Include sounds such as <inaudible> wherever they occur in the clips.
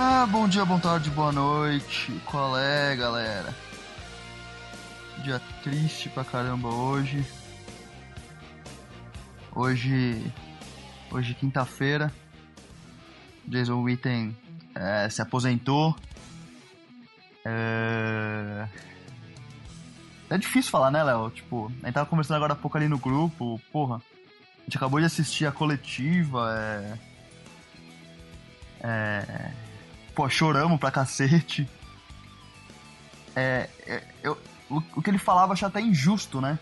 Ah, bom dia, boa tarde, boa noite. Qual é, galera? Dia triste pra caramba hoje. Hoje. Hoje, quinta-feira. Jason Witten é, se aposentou. É... é difícil falar, né, Léo? Tipo, a gente tava conversando agora há pouco ali no grupo. Porra, a gente acabou de assistir a coletiva. É. É pô, choramos pra cacete. É, é eu, o, o, que ele falava achei até injusto, né?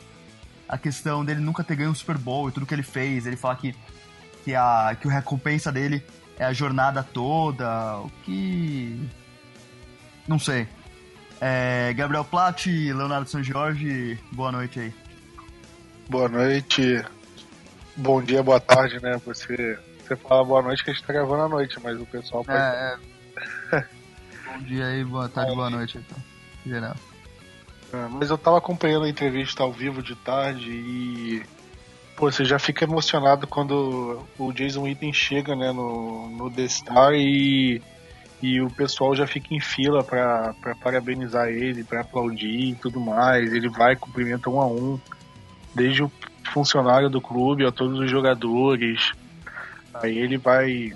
A questão dele nunca ter ganho um Super Bowl e tudo que ele fez. Ele fala que, que, a, que a recompensa dele é a jornada toda, o que. Não sei. É, Gabriel Platt, Leonardo São Jorge, boa noite aí. Boa noite, bom dia, boa tarde, né? Você, você fala boa noite que a gente tá gravando à noite, mas o pessoal pode. É, é <laughs> Bom dia aí, boa tarde, boa noite, então. Geral. É, mas eu tava acompanhando a entrevista ao vivo de tarde e. Pô, você já fica emocionado quando o Jason Witten chega, né, no, no The Star e, e o pessoal já fica em fila pra, pra parabenizar ele, pra aplaudir e tudo mais. Ele vai, cumprimenta um a um, desde o funcionário do clube a todos os jogadores. Aí ele vai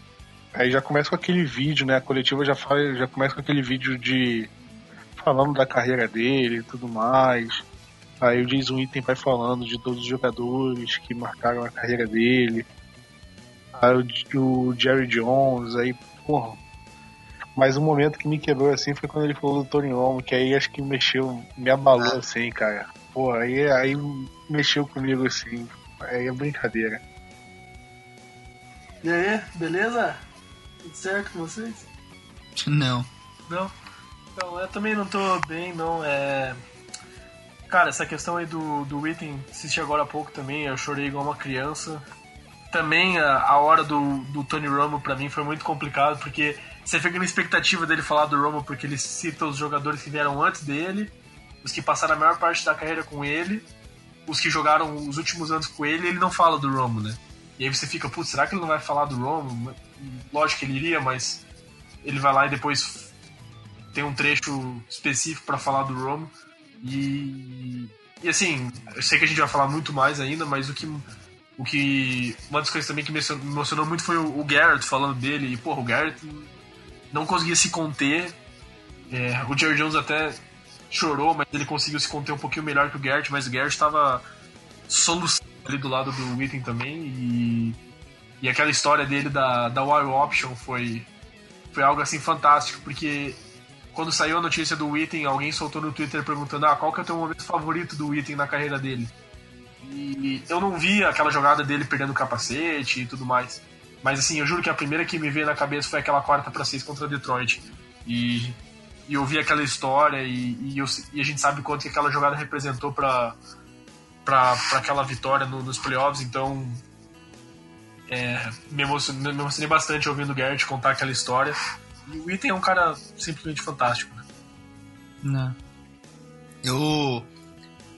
Aí já começa com aquele vídeo, né? A coletiva já, fala, já começa com aquele vídeo de. falando da carreira dele e tudo mais. Aí o Jason Witten vai falando de todos os jogadores que marcaram a carreira dele. Aí o, o Jerry Jones, aí, porra. Mas um momento que me quebrou assim foi quando ele falou do Tony Romo, que aí acho que mexeu, me abalou assim, cara. Pô, aí, aí mexeu comigo assim. Aí é brincadeira. E aí, beleza? Tudo certo com vocês? Não. Não? Então, eu também não tô bem, não. É... Cara, essa questão aí do, do Witten, assisti agora há pouco também, eu chorei igual uma criança. Também a, a hora do, do Tony Romo pra mim foi muito complicado, porque você fica na expectativa dele falar do Romo, porque ele cita os jogadores que vieram antes dele, os que passaram a maior parte da carreira com ele, os que jogaram os últimos anos com ele, e ele não fala do Romo, né? E aí você fica, putz, será que ele não vai falar do Romo? Lógico que ele iria, mas ele vai lá e depois tem um trecho específico para falar do Romo. E, e assim, eu sei que a gente vai falar muito mais ainda, mas o que. O que. Uma das coisas também que me emocionou muito foi o, Garrett falando dele. E, porra, o Garrett não conseguia se conter. É, o Jerry Jones até chorou, mas ele conseguiu se conter um pouquinho melhor que o Garrett, mas o Garrett estava soluçando ali do lado do Witten também. E e aquela história dele da, da Wild Option foi, foi algo assim fantástico, porque quando saiu a notícia do Witten, alguém soltou no Twitter perguntando ah, qual que é o teu momento favorito do Witten na carreira dele. E eu não vi aquela jogada dele perdendo o capacete e tudo mais. Mas assim, eu juro que a primeira que me veio na cabeça foi aquela quarta para seis contra Detroit. E, e eu vi aquela história e, e, eu, e a gente sabe quanto que aquela jogada representou para para aquela vitória no, nos playoffs. Então, é, me, emocionei, me, emocionei, bastante ouvindo o Garrett contar aquela história. E o Item é um cara simplesmente fantástico. Né? Não. Eu.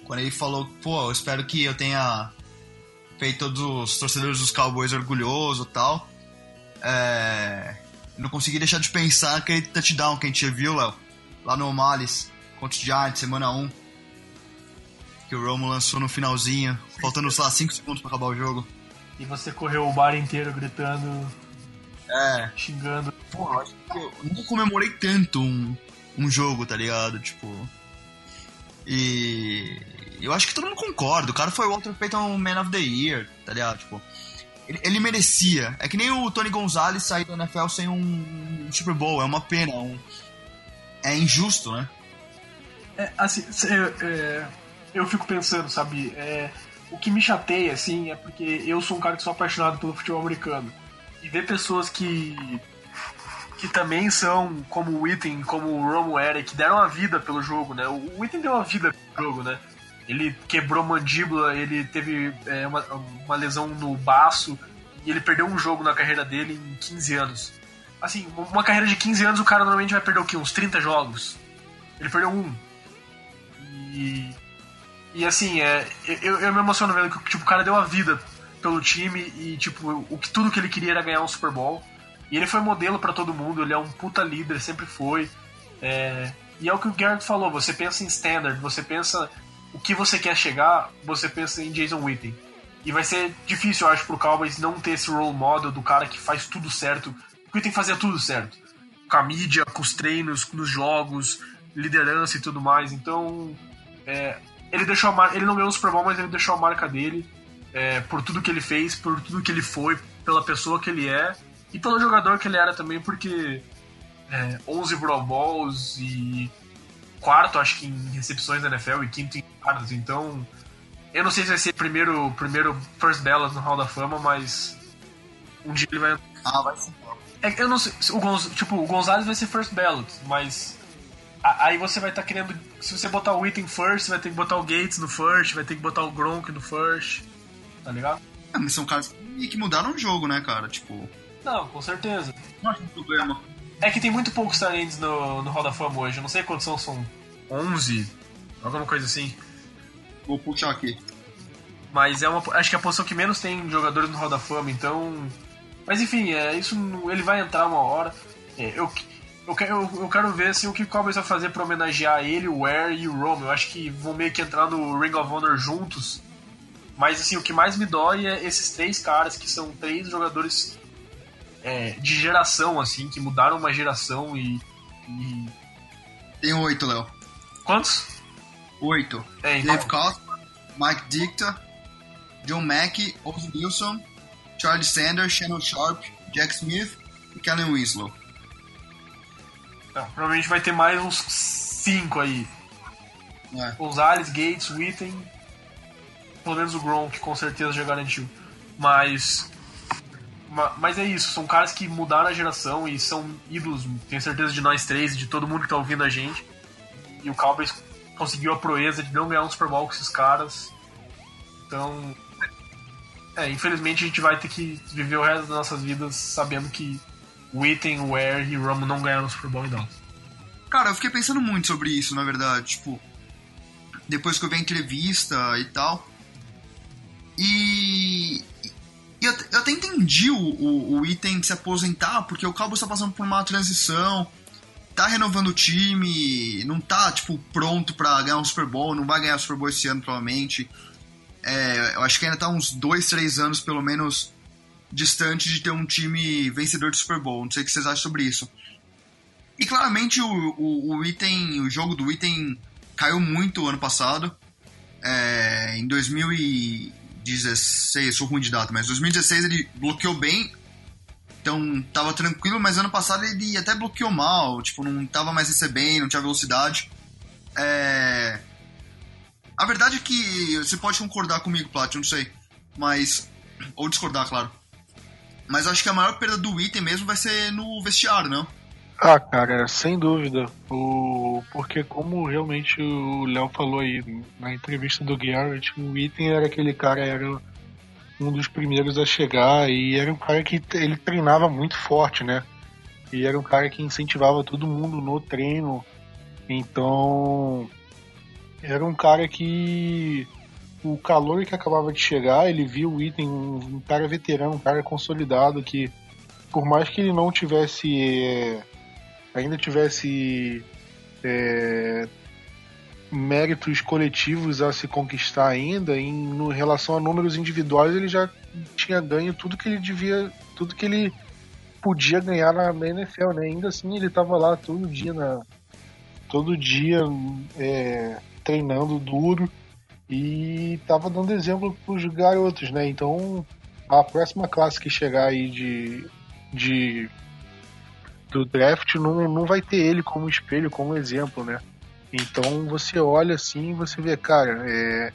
Quando ele falou, pô, eu espero que eu tenha feito todos os torcedores dos Cowboys orgulhosos e tal. É, não consegui deixar de pensar naquele touchdown que a gente viu, Léo, lá no Malice, contra o Giants, semana 1. Que o Romo lançou no finalzinho, faltando, sei lá, 5 segundos pra acabar o jogo. E você correu o bar inteiro gritando É. xingando. Porra, acho que eu nunca comemorei tanto um, um jogo, tá ligado? Tipo. E. Eu acho que todo mundo concorda. O cara foi o Walter Payton Man of the Year, tá ligado? Tipo. Ele, ele merecia. É que nem o Tony Gonzalez sair da NFL sem um, um Super Bowl. É uma pena. Um, é injusto, né? É, assim, cê- é, eu fico pensando, sabe? é, o que me chateia, assim, é porque eu sou um cara que sou apaixonado pelo futebol americano. E ver pessoas que. que também são como o Witten, como o Romo era, que deram a vida pelo jogo, né? O Witten deu a vida pelo jogo, né? Ele quebrou mandíbula, ele teve é, uma, uma lesão no baço e ele perdeu um jogo na carreira dele em 15 anos. Assim, uma carreira de 15 anos o cara normalmente vai perder o quê? Uns 30 jogos. Ele perdeu um. E, e assim, é, eu, eu me emociono vendo que tipo, o cara deu a vida pelo time e tipo, o que tudo que ele queria era ganhar um Super Bowl. E ele foi modelo pra todo mundo, ele é um puta líder, sempre foi. É, e é o que o Garrett falou, você pensa em standard, você pensa o que você quer chegar, você pensa em Jason Witten. E vai ser difícil, eu acho, pro Cowboys não ter esse role model do cara que faz tudo certo. O Witten fazia tudo certo. Com a mídia, com os treinos, nos jogos, liderança e tudo mais. Então, é, ele deixou a ele não ganhou o Super Bowl, mas ele deixou a marca dele é, por tudo que ele fez, por tudo que ele foi, pela pessoa que ele é e pelo jogador que ele era também, porque é, 11 Pro Bowls e quarto, acho que em recepções da NFL e quinto em yardas. Então, eu não sei se vai ser primeiro, primeiro first ballot no Hall da Fama, mas um dia ele vai Ah, vai sim. é, eu não sei, o Gonz, tipo, o Gonzalez vai ser first ballot, mas aí você vai estar querendo, se você botar o Witten first, vai ter que botar o Gates no first, vai ter que botar o Gronk no first, tá ligado? Ah, mas são caras que mudaram o jogo, né, cara? Tipo. Não, com certeza. Não acho um problema. É que tem muito poucos talentos no, no Hall da Fama hoje, eu não sei quantos são, são 11, alguma coisa assim. Vou puxar aqui. Mas é uma, acho que é a posição que menos tem jogadores no Hall da Fama, então. Mas enfim, é, isso ele vai entrar uma hora. É, eu, eu, quero, eu, quero ver assim, o que o Cowboys vai fazer pra homenagear ele, o Ware e o Rome. Eu acho que vão meio que entrar no Ring of Honor juntos. Mas assim, o que mais me dói é esses três caras que são três jogadores é, de geração, assim, que mudaram uma geração e. e- Tem oito, Léo. Quantos? Oito. É, então, Dave Costner, Mike Dicta, John Mackey, Ozzy Wilson, Charlie Sanders, Shannon Sharp, Jack Smith e Kellen Winslow. Não, provavelmente vai ter mais uns cinco aí. É. Gonzalez, Gates, Witten, pelo menos o Gronk com certeza já garantiu. Mas ma- mas é isso, são caras que mudaram a geração e são ídolos, tenho certeza de nós três e de todo mundo que tá ouvindo a gente. E o Cowboys conseguiu a proeza de não ganhar um Super Bowl com esses caras. Então, é, infelizmente a gente vai ter que viver o resto das nossas vidas sabendo que Witten, Ware e Romo não ganharam o Super Bowl Dallas. Cara, eu fiquei pensando muito sobre isso, na verdade. Tipo, depois que eu vi a entrevista e tal. E. e eu, eu até entendi o, o, o item se aposentar, porque o Cowboys tá passando por uma transição, tá renovando o time, não tá, tipo, pronto pra ganhar um Super Bowl, não vai ganhar o Super Bowl esse ano, provavelmente. É, eu acho que ainda tá uns dois, três anos, pelo menos, distante de ter um time vencedor de Super Bowl. Não sei o que vocês acham sobre isso. E claramente o, o, o item, o jogo do item caiu muito ano passado. É, em 2016, sou ruim de data, mas 2016 ele bloqueou bem. Então tava tranquilo, mas ano passado ele até bloqueou mal, tipo, não tava mais recebendo, não tinha velocidade. É, A verdade é que você pode concordar comigo, Plat, não sei. Mas. Ou discordar, claro. Mas acho que a maior perda do item mesmo vai ser no vestiário, não? Ah, cara, sem dúvida. O... Porque como realmente o Léo falou aí na entrevista do Garrett, o Item era aquele cara, era um dos primeiros a chegar e era um cara que ele treinava muito forte, né? E era um cara que incentivava todo mundo no treino. Então, era um cara que o calor que acabava de chegar, ele viu o Item, um, cara veterano, um cara consolidado que por mais que ele não tivesse é, ainda tivesse é, méritos coletivos a se conquistar ainda, em no, relação a números individuais ele já tinha ganho tudo que ele devia, tudo que ele podia ganhar na, na NFL, né? Ainda assim ele tava lá todo dia na todo dia é, treinando duro e tava dando exemplo pros garotos, né? Então a próxima classe que chegar aí de, de do draft não, não vai ter ele como espelho, como exemplo, né? Então você olha assim e você vê, cara, é,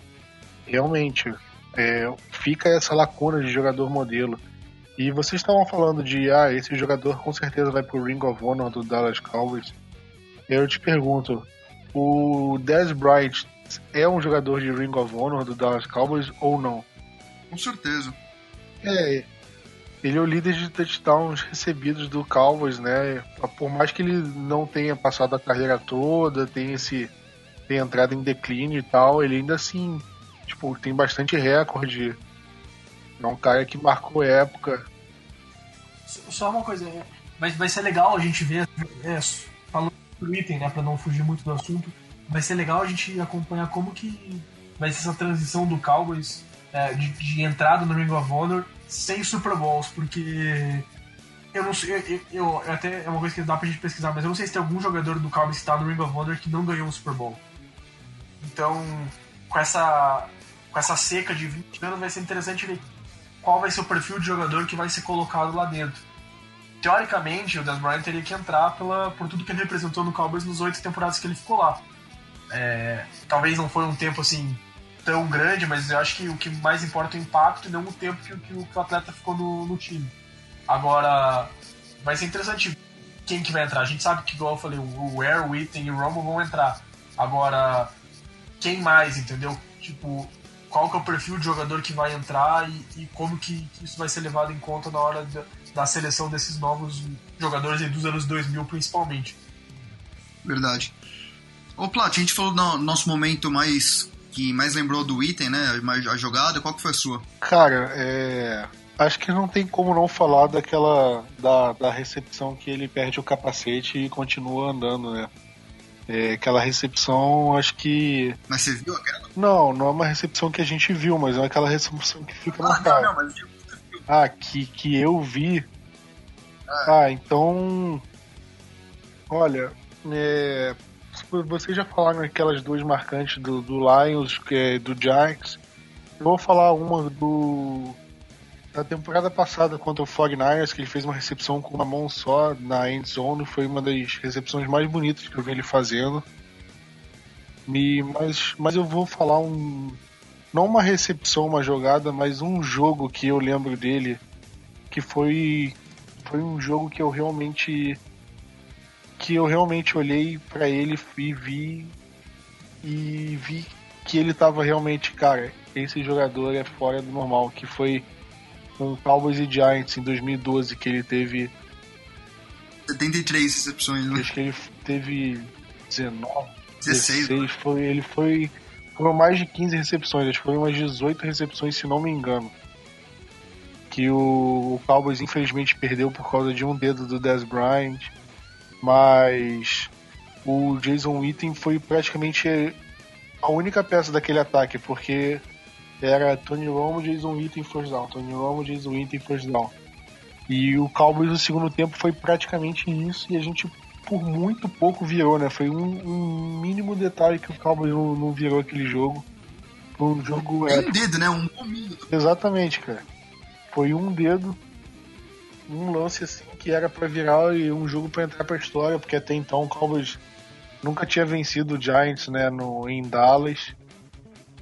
realmente é, fica essa lacuna de jogador modelo. E vocês estavam falando de, ah, esse jogador com certeza vai pro Ring of Honor do Dallas Cowboys. Eu te pergunto, o Dez Bryant é um jogador de Ring of Honor do Dallas Cowboys ou não? Com certeza. É, ele é o líder de touchdowns recebidos do Cowboys, né? Por mais que ele não tenha passado a carreira toda, tenha esse tenha entrado em declínio e tal, ele ainda assim, tipo, tem bastante recorde. É um cara que marcou época. Só uma coisa, mas vai ser legal a gente ver, é, falando do item, né, para não fugir muito do assunto, vai ser legal a gente acompanhar como que vai ser essa transição do Cowboys é, de, de, entrada no Ring of Honor sem Super Bowls, porque eu não sei, eu, eu, eu, até é uma coisa que dá pra gente pesquisar, mas eu não sei se tem algum jogador do Cowboys que está no Ring of Honor que não ganhou um Super Bowl. Então, com essa com essa seca de 20 anos vai ser interessante ver qual vai ser o perfil de jogador que vai ser colocado lá dentro. Teoricamente, o Des Bryant teria que entrar pela, por tudo que ele representou no Cowboys nos oito temporadas que ele ficou lá. É, talvez não foi um tempo assim tão grande, mas eu acho que o que mais importa é o impacto e não o tempo que, que, que o atleta ficou no, no, time. Agora, vai ser interessante quem que vai entrar. A gente sabe que, igual eu falei, o Ware, o Witten e o Romo vão entrar. Agora, quem mais, entendeu? Tipo, qual que é o perfil de jogador que vai entrar e, e como que, isso vai ser levado em conta na hora da, da seleção desses novos jogadores dos anos 2000, principalmente. Verdade. Ô, Plat, a gente falou no nosso momento mais que mais lembrou do item, né? A jogada, qual que foi a sua? Cara, é. Acho que não tem como não falar daquela. Da, da recepção que ele perde o capacete e continua andando, né? É, aquela recepção, acho que. Mas você viu aquela? Não, não é uma recepção que a gente viu, mas é aquela recepção que fica ah, na cara. Não, não, mas eu Ah, que, que eu vi. Ah, ah então. Olha, é, vocês já falaram aquelas duas marcantes do, do Lions, que é do Giants. Eu vou falar uma do da temporada passada contra o 49ers, que ele fez uma recepção com uma mão só na end zone, foi uma das recepções mais bonitas que eu vi ele fazendo. E, mas, mas eu vou falar um não uma recepção, uma jogada, mas um jogo que eu lembro dele que foi foi um jogo que eu realmente que eu realmente olhei para ele e vi e vi que ele tava realmente, cara, esse jogador é fora do normal, que foi um Cowboys e Giants em 2012 que ele teve 73 recepções, né? Acho que ele teve 19, 16, 16 foi, ele foi foram mais de 15 recepções, acho que foram umas 18 recepções, se não me engano. Que o, o Cowboys infelizmente perdeu por causa de um dedo do Dez Bryant mas o Jason Witten foi praticamente a única peça daquele ataque, porque era Tony Romo, Jason Witten first down, Tony Romo, Jason Witten first down. E o Cowboys no segundo tempo foi praticamente isso e a gente por muito pouco virou, né? Foi um, um mínimo detalhe que o Cowboys não, não virou aquele jogo. Foi um jogo. Um dedo, né? Um. Exatamente, cara. Foi um dedo um lance assim que era para virar um jogo para entrar pra história, porque até então o Cowboys nunca tinha vencido o Giants, né, no, em Dallas.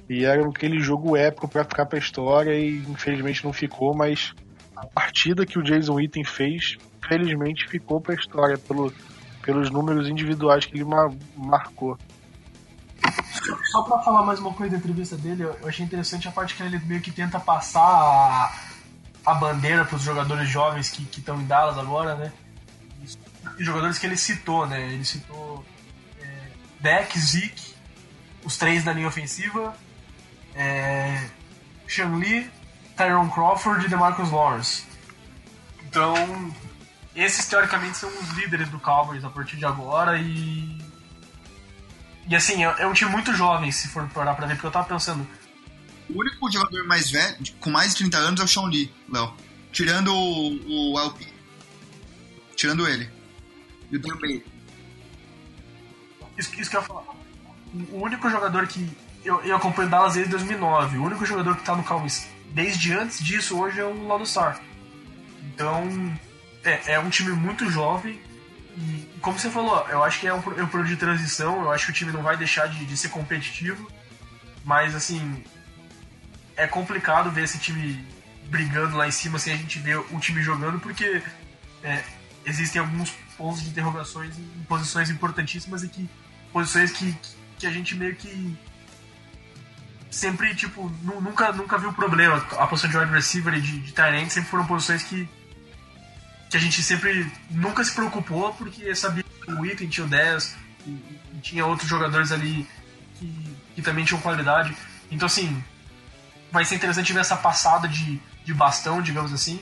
E era aquele jogo épico para ficar pra história e infelizmente não ficou, mas a partida que o Jason Witten fez, felizmente ficou pra história pelo, pelos números individuais que ele mar, marcou. Só pra falar mais uma coisa da entrevista dele, eu achei interessante a parte que ele meio que tenta passar a a bandeira para os jogadores jovens que estão em Dallas agora, né? E jogadores que ele citou, né? Ele citou é, Deck, Zeke, os três da linha ofensiva, é, Sean Lee, Tyrone Crawford e DeMarcus Lawrence. Então, esses teoricamente são os líderes do Cowboys a partir de agora e. E assim, é, é um time muito jovem, se for parar pra ver, porque eu tava pensando, o único jogador mais velho, com mais de 30 anos, é o Sean Lee, Léo. Tirando o, o LP. tirando ele. E o Dan Bailey. Isso, isso que eu ia falar. O único jogador que. Eu, eu acompanho Dallas desde 2009. O único jogador que tá no Cowboys desde antes disso hoje é o Lado Star. Então, é, é um time muito jovem. E, como você falou, eu acho que é um, é um período de transição. Eu acho que o time não vai deixar de, de ser competitivo. Mas, assim, é complicado ver esse time brigando lá em cima sem a gente ver o time jogando, porque é, existem alguns pontos de interrogações em posições importantíssimas e que posições que, que a gente meio que sempre, tipo, nunca, nunca viu problema. A posição de wide receiver e de, de tight sempre foram posições que que a gente sempre nunca se preocupou porque sabia que o Witten tinha o 10 e, e, tinha outros jogadores ali que, que também tinham qualidade. Então, assim, vai ser interessante ver essa passada de, de bastão, digamos assim.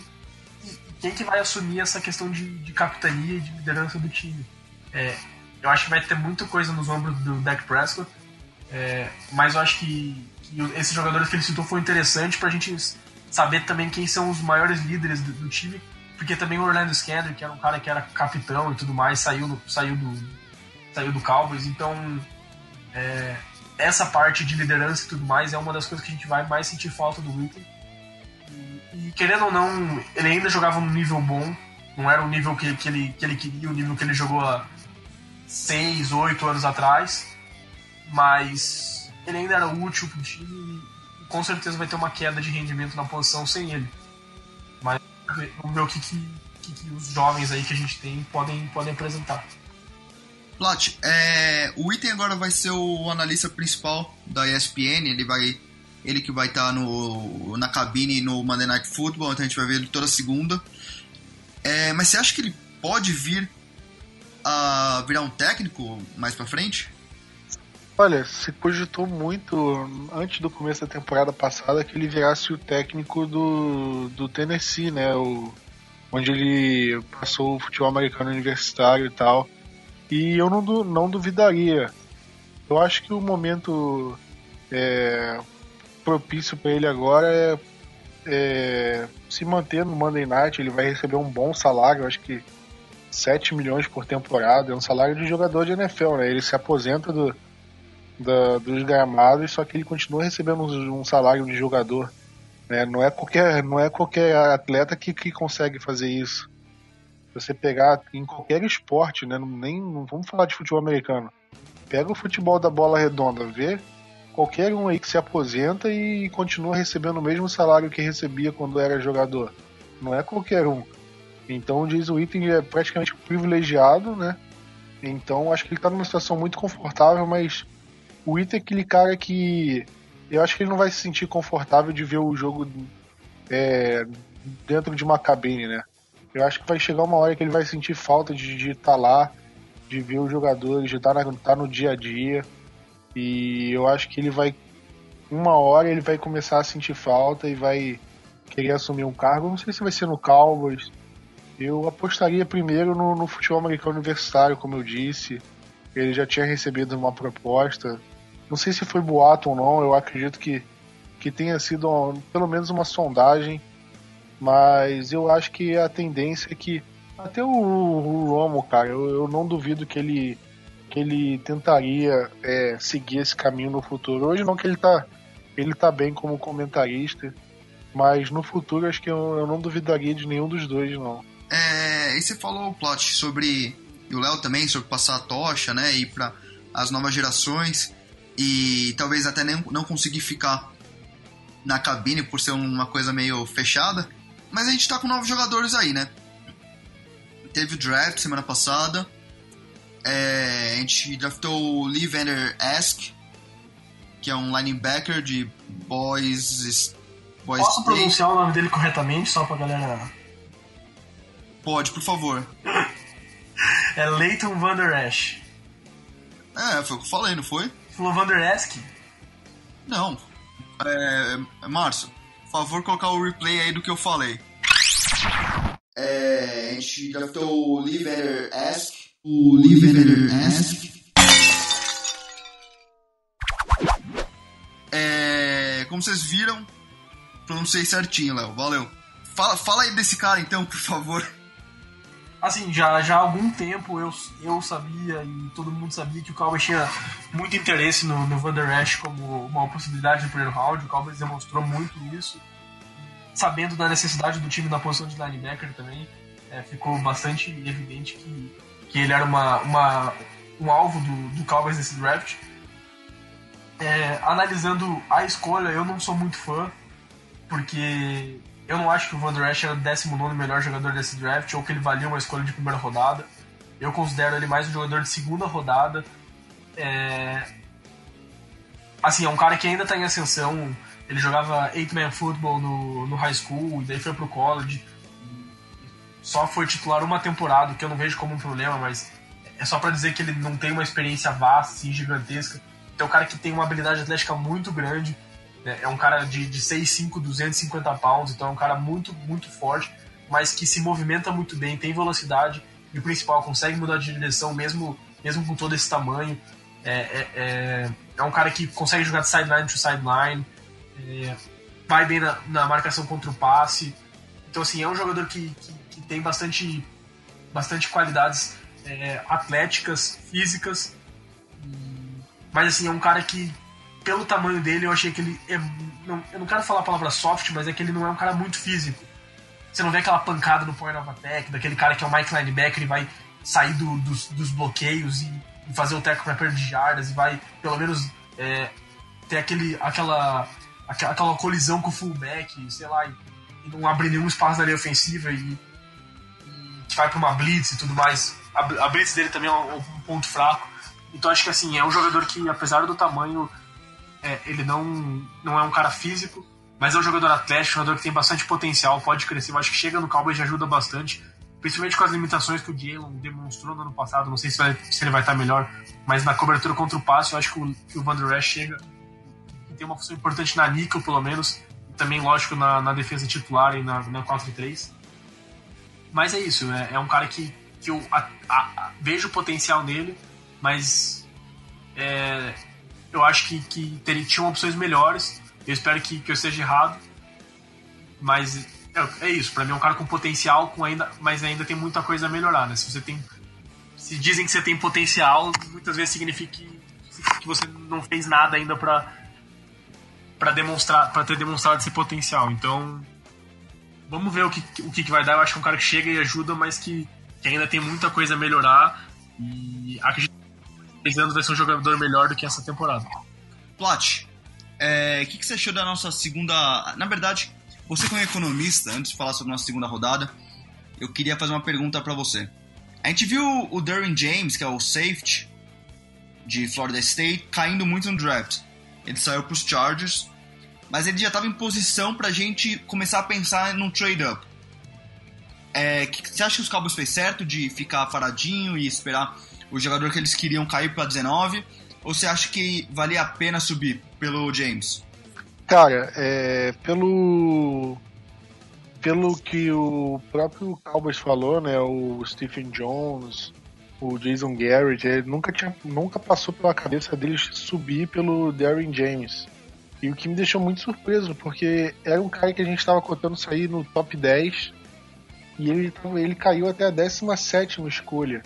E quem que vai assumir essa questão de, de capitania e de liderança do time? É, eu acho que vai ter muita coisa nos ombros do Dak Prescott, é, mas eu acho que, que, esses jogadores que ele citou foi interessante pra gente saber também quem são os maiores líderes do, do time, porque também o Orlando Scandler, que era um cara que era capitão e tudo mais, saiu, saiu do saiu do Cowboys, então é, essa parte de liderança e tudo mais é uma das coisas que a gente vai mais sentir falta do Witten. E, e, querendo ou não, ele ainda jogava num nível bom, não era o nível que, que, ele, que ele queria, o nível que ele jogou há 6, 8 anos atrás, mas ele ainda era útil pro time e com certeza vai ter uma queda de rendimento na posição sem ele. Mas vamos ver o que, que, que, que os jovens aí que a gente tem podem, podem apresentar. Plat, é, o Item agora vai ser o analista principal da ESPN, ele vai ele que vai estar no, na cabine no Monday Night Football, então a gente vai ver ele toda segunda. É, mas você acha que ele pode vir a virar um técnico mais para frente? Olha, se cogitou muito antes do começo da temporada passada que ele virasse o técnico do, do Tennessee, né? O, onde ele passou o futebol americano universitário e tal. E eu não, não duvidaria. Eu acho que o momento é, propício para ele agora é, é, se manter no Monday Night. Ele vai receber um bom salário, acho que 7 milhões por temporada. É um salário de jogador de NFL, né? Ele se aposenta do, da, dos gramados, só que ele continua recebendo um, um salário de jogador. Né? Não, é qualquer, não é qualquer atleta que, que consegue fazer isso você pegar em qualquer esporte, né? Nem não vamos falar de futebol americano. Pega o futebol da bola redonda, vê qualquer um aí que se aposenta e continua recebendo o mesmo salário que recebia quando era jogador. Não é qualquer um. Então diz o item é praticamente privilegiado, né? Então acho que ele tá numa situação muito confortável, mas o item é aquele cara que eu acho que ele não vai se sentir confortável de ver o jogo é, dentro de uma cabine, né? Eu acho que vai chegar uma hora que ele vai sentir falta de estar tá lá, de ver os jogadores, de estar tá, tá no dia a dia. E eu acho que ele vai. Uma hora ele vai começar a sentir falta e vai querer assumir um cargo. Não sei se vai ser no Cowboys. Eu apostaria primeiro no, no futebol americano universitário, como eu disse. Ele já tinha recebido uma proposta. Não sei se foi boato ou não, eu acredito que, que tenha sido pelo menos uma sondagem mas eu acho que a tendência é que até o, o Romo, cara, eu, eu, não duvido que ele que ele tentaria é, seguir esse caminho no futuro. Hoje não que ele tá ele tá bem como comentarista, mas no futuro acho que eu, eu não duvidaria de nenhum dos dois não. É, e você falou, Plot, sobre e o Léo também sobre passar a tocha, né, ir para as novas gerações e talvez até nem, não conseguir ficar na cabine por ser uma coisa meio fechada. Mas a gente tá com novos jogadores aí, né? Teve o draft semana passada. É, a gente draftou o Lee Vander Ask, que é um linebacker de Boys. Boys Posso State. pronunciar o nome dele corretamente, só pra galera. Pode, por favor. <laughs> é Leighton Vander Ash. É, foi o que eu falei, não foi? Falou Vander Ask? Não. É, é Márcio favor, colocar o replay aí do que eu falei. É, a gente draftou o Lee Ask. O Lee Ask. É, como vocês viram, pronunciei certinho, Léo. Valeu. Fala, fala aí desse cara então, por favor. Assim, já, já há algum tempo eu, eu sabia e todo mundo sabia que o Cowboys tinha muito interesse no, no Van Der Esch como uma possibilidade de primeiro round. O Cowboys demonstrou muito isso. Sabendo da necessidade do time na posição de linebacker também, é, ficou bastante evidente que, que ele era uma, uma, um alvo do, do Cowboys nesse draft. É, analisando a escolha, eu não sou muito fã, porque eu não acho que o Van Der Esch era o 19 melhor jogador desse draft ou que ele valia uma escolha de primeira rodada. Eu considero ele mais um jogador de segunda rodada. É... Assim, é um cara que ainda está em ascensão. Ele jogava 8-man football no, no high school, e daí foi pro college. Só foi titular uma temporada, que eu não vejo como um problema, mas é só para dizer que ele não tem uma experiência vasta, assim, gigantesca. Então é um cara que tem uma habilidade atlética muito grande? É um cara de, de 6'5", 250 pounds, então é um cara muito, muito forte, mas que se movimenta muito bem, tem velocidade e o principal, consegue mudar de direção mesmo, mesmo com todo esse tamanho. É, é, é, é um cara que consegue jogar de sideline to sideline, é, vai bem na, na, marcação contra o passe. Então, assim, é um jogador que, que, que tem bastante, bastante qualidades é, atléticas, físicas, mas, assim, é um cara que, pelo tamanho dele, eu achei que ele é. Não, eu não quero falar a palavra soft, mas é que ele não é um cara muito físico. Você não vê aquela pancada no point of attack, daquele cara que é o Mike Linebacker e vai sair do, dos, dos, bloqueios e, fazer o tackle para perder jardas e vai, pelo menos, é, ter aquele, aquela, aquela, aquela, colisão com o fullback, sei lá, e, e não abrir nenhum espaço na linha ofensiva e, e que vai para uma blitz e tudo mais. A, a blitz dele também é um, um ponto fraco. Então acho que assim, é um jogador que, apesar do tamanho é, ele não, não é um cara físico, mas é um jogador atlético, um jogador que tem bastante potencial, pode crescer. Eu acho que chega no Cowboys e ajuda bastante, principalmente com as limitações que o Jalen demonstrou no ano passado. Não sei se, vai, se ele vai estar melhor, mas na cobertura contra o passe, eu acho que o, que o Van Der Esch chega e tem uma função importante na níquel, pelo menos, e também, lógico, na, na defesa titular e na, na 4 3. Mas é isso, é, é um cara que, que eu a, a, a, vejo potencial nele, mas é, eu acho que, que teria, tinham opções melhores. Eu espero que, que eu esteja errado. Mas é, é isso, para mim é um cara com potencial, com ainda, mas ainda tem muita coisa a melhorar, né? Se você tem. Se dizem que você tem potencial, muitas vezes significa que, que você não fez nada ainda para para demonstrar, para ter demonstrado esse potencial. Então, vamos ver o que, o que vai dar. Eu acho que é um cara que chega e ajuda, mas que, que ainda tem muita coisa a melhorar. E acredito anos vai ser um jogador melhor do que essa temporada. Plat, é, o é, que, que você achou da nossa segunda. Na verdade, você como economista, antes de falar sobre a nossa segunda rodada, eu queria fazer uma pergunta para você. A gente viu o Derwin James, que é o safety de Florida State, caindo muito no draft. Ele saiu para os Chargers, mas ele já estava em posição para a gente começar a pensar num trade-up. É, você acha que os Cowboys fez certo de ficar paradinho e esperar o jogador que eles queriam cair para 19? Ou você acha que valia a pena subir pelo James? Cara, é, pelo pelo que o próprio Cowboys falou, né, o Stephen Jones, o Jason Garrett, ele nunca tinha nunca passou pela cabeça deles subir pelo Darren James. E o que me deixou muito surpreso, porque era um cara que a gente estava contando sair no top 10 e ele, ele caiu até a 17 escolha.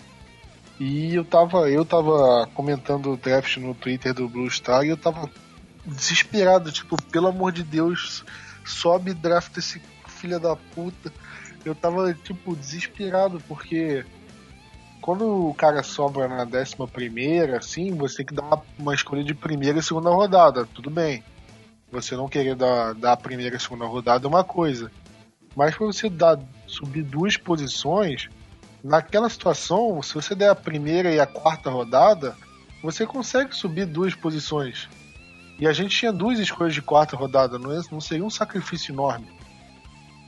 E eu tava, eu tava comentando o draft no Twitter do Blue Star e eu tava desesperado, tipo, pelo amor de Deus, sobe draft esse filho da puta. Eu tava, tipo, desesperado, porque quando o cara sobra na décima primeira, assim, você tem que dar uma escolha de primeira e segunda rodada, tudo bem. Você não querer dar, dar a primeira e segunda rodada é uma coisa. Mas pra você dar, subir duas posições, naquela situação, se você der a primeira e a quarta rodada, você consegue subir duas posições. E a gente tinha duas escolhas de quarta rodada, não, é, não seria um sacrifício enorme.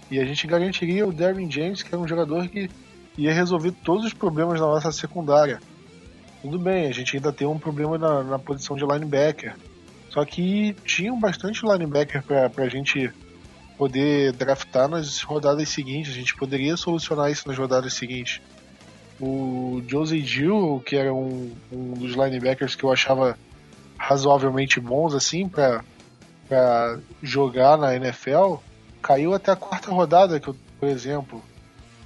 E a gente garantiria o Darwin James, que era um jogador que ia resolver todos os problemas na nossa secundária. Tudo bem, a gente ainda tem um problema na, na posição de linebacker. Só que tinham bastante linebacker para a gente poder draftar nas rodadas seguintes. A gente poderia solucionar isso nas rodadas seguintes. O Josie Gill, que era um, um dos linebackers que eu achava razoavelmente bons assim para jogar na NFL, caiu até a quarta rodada, que eu, por exemplo.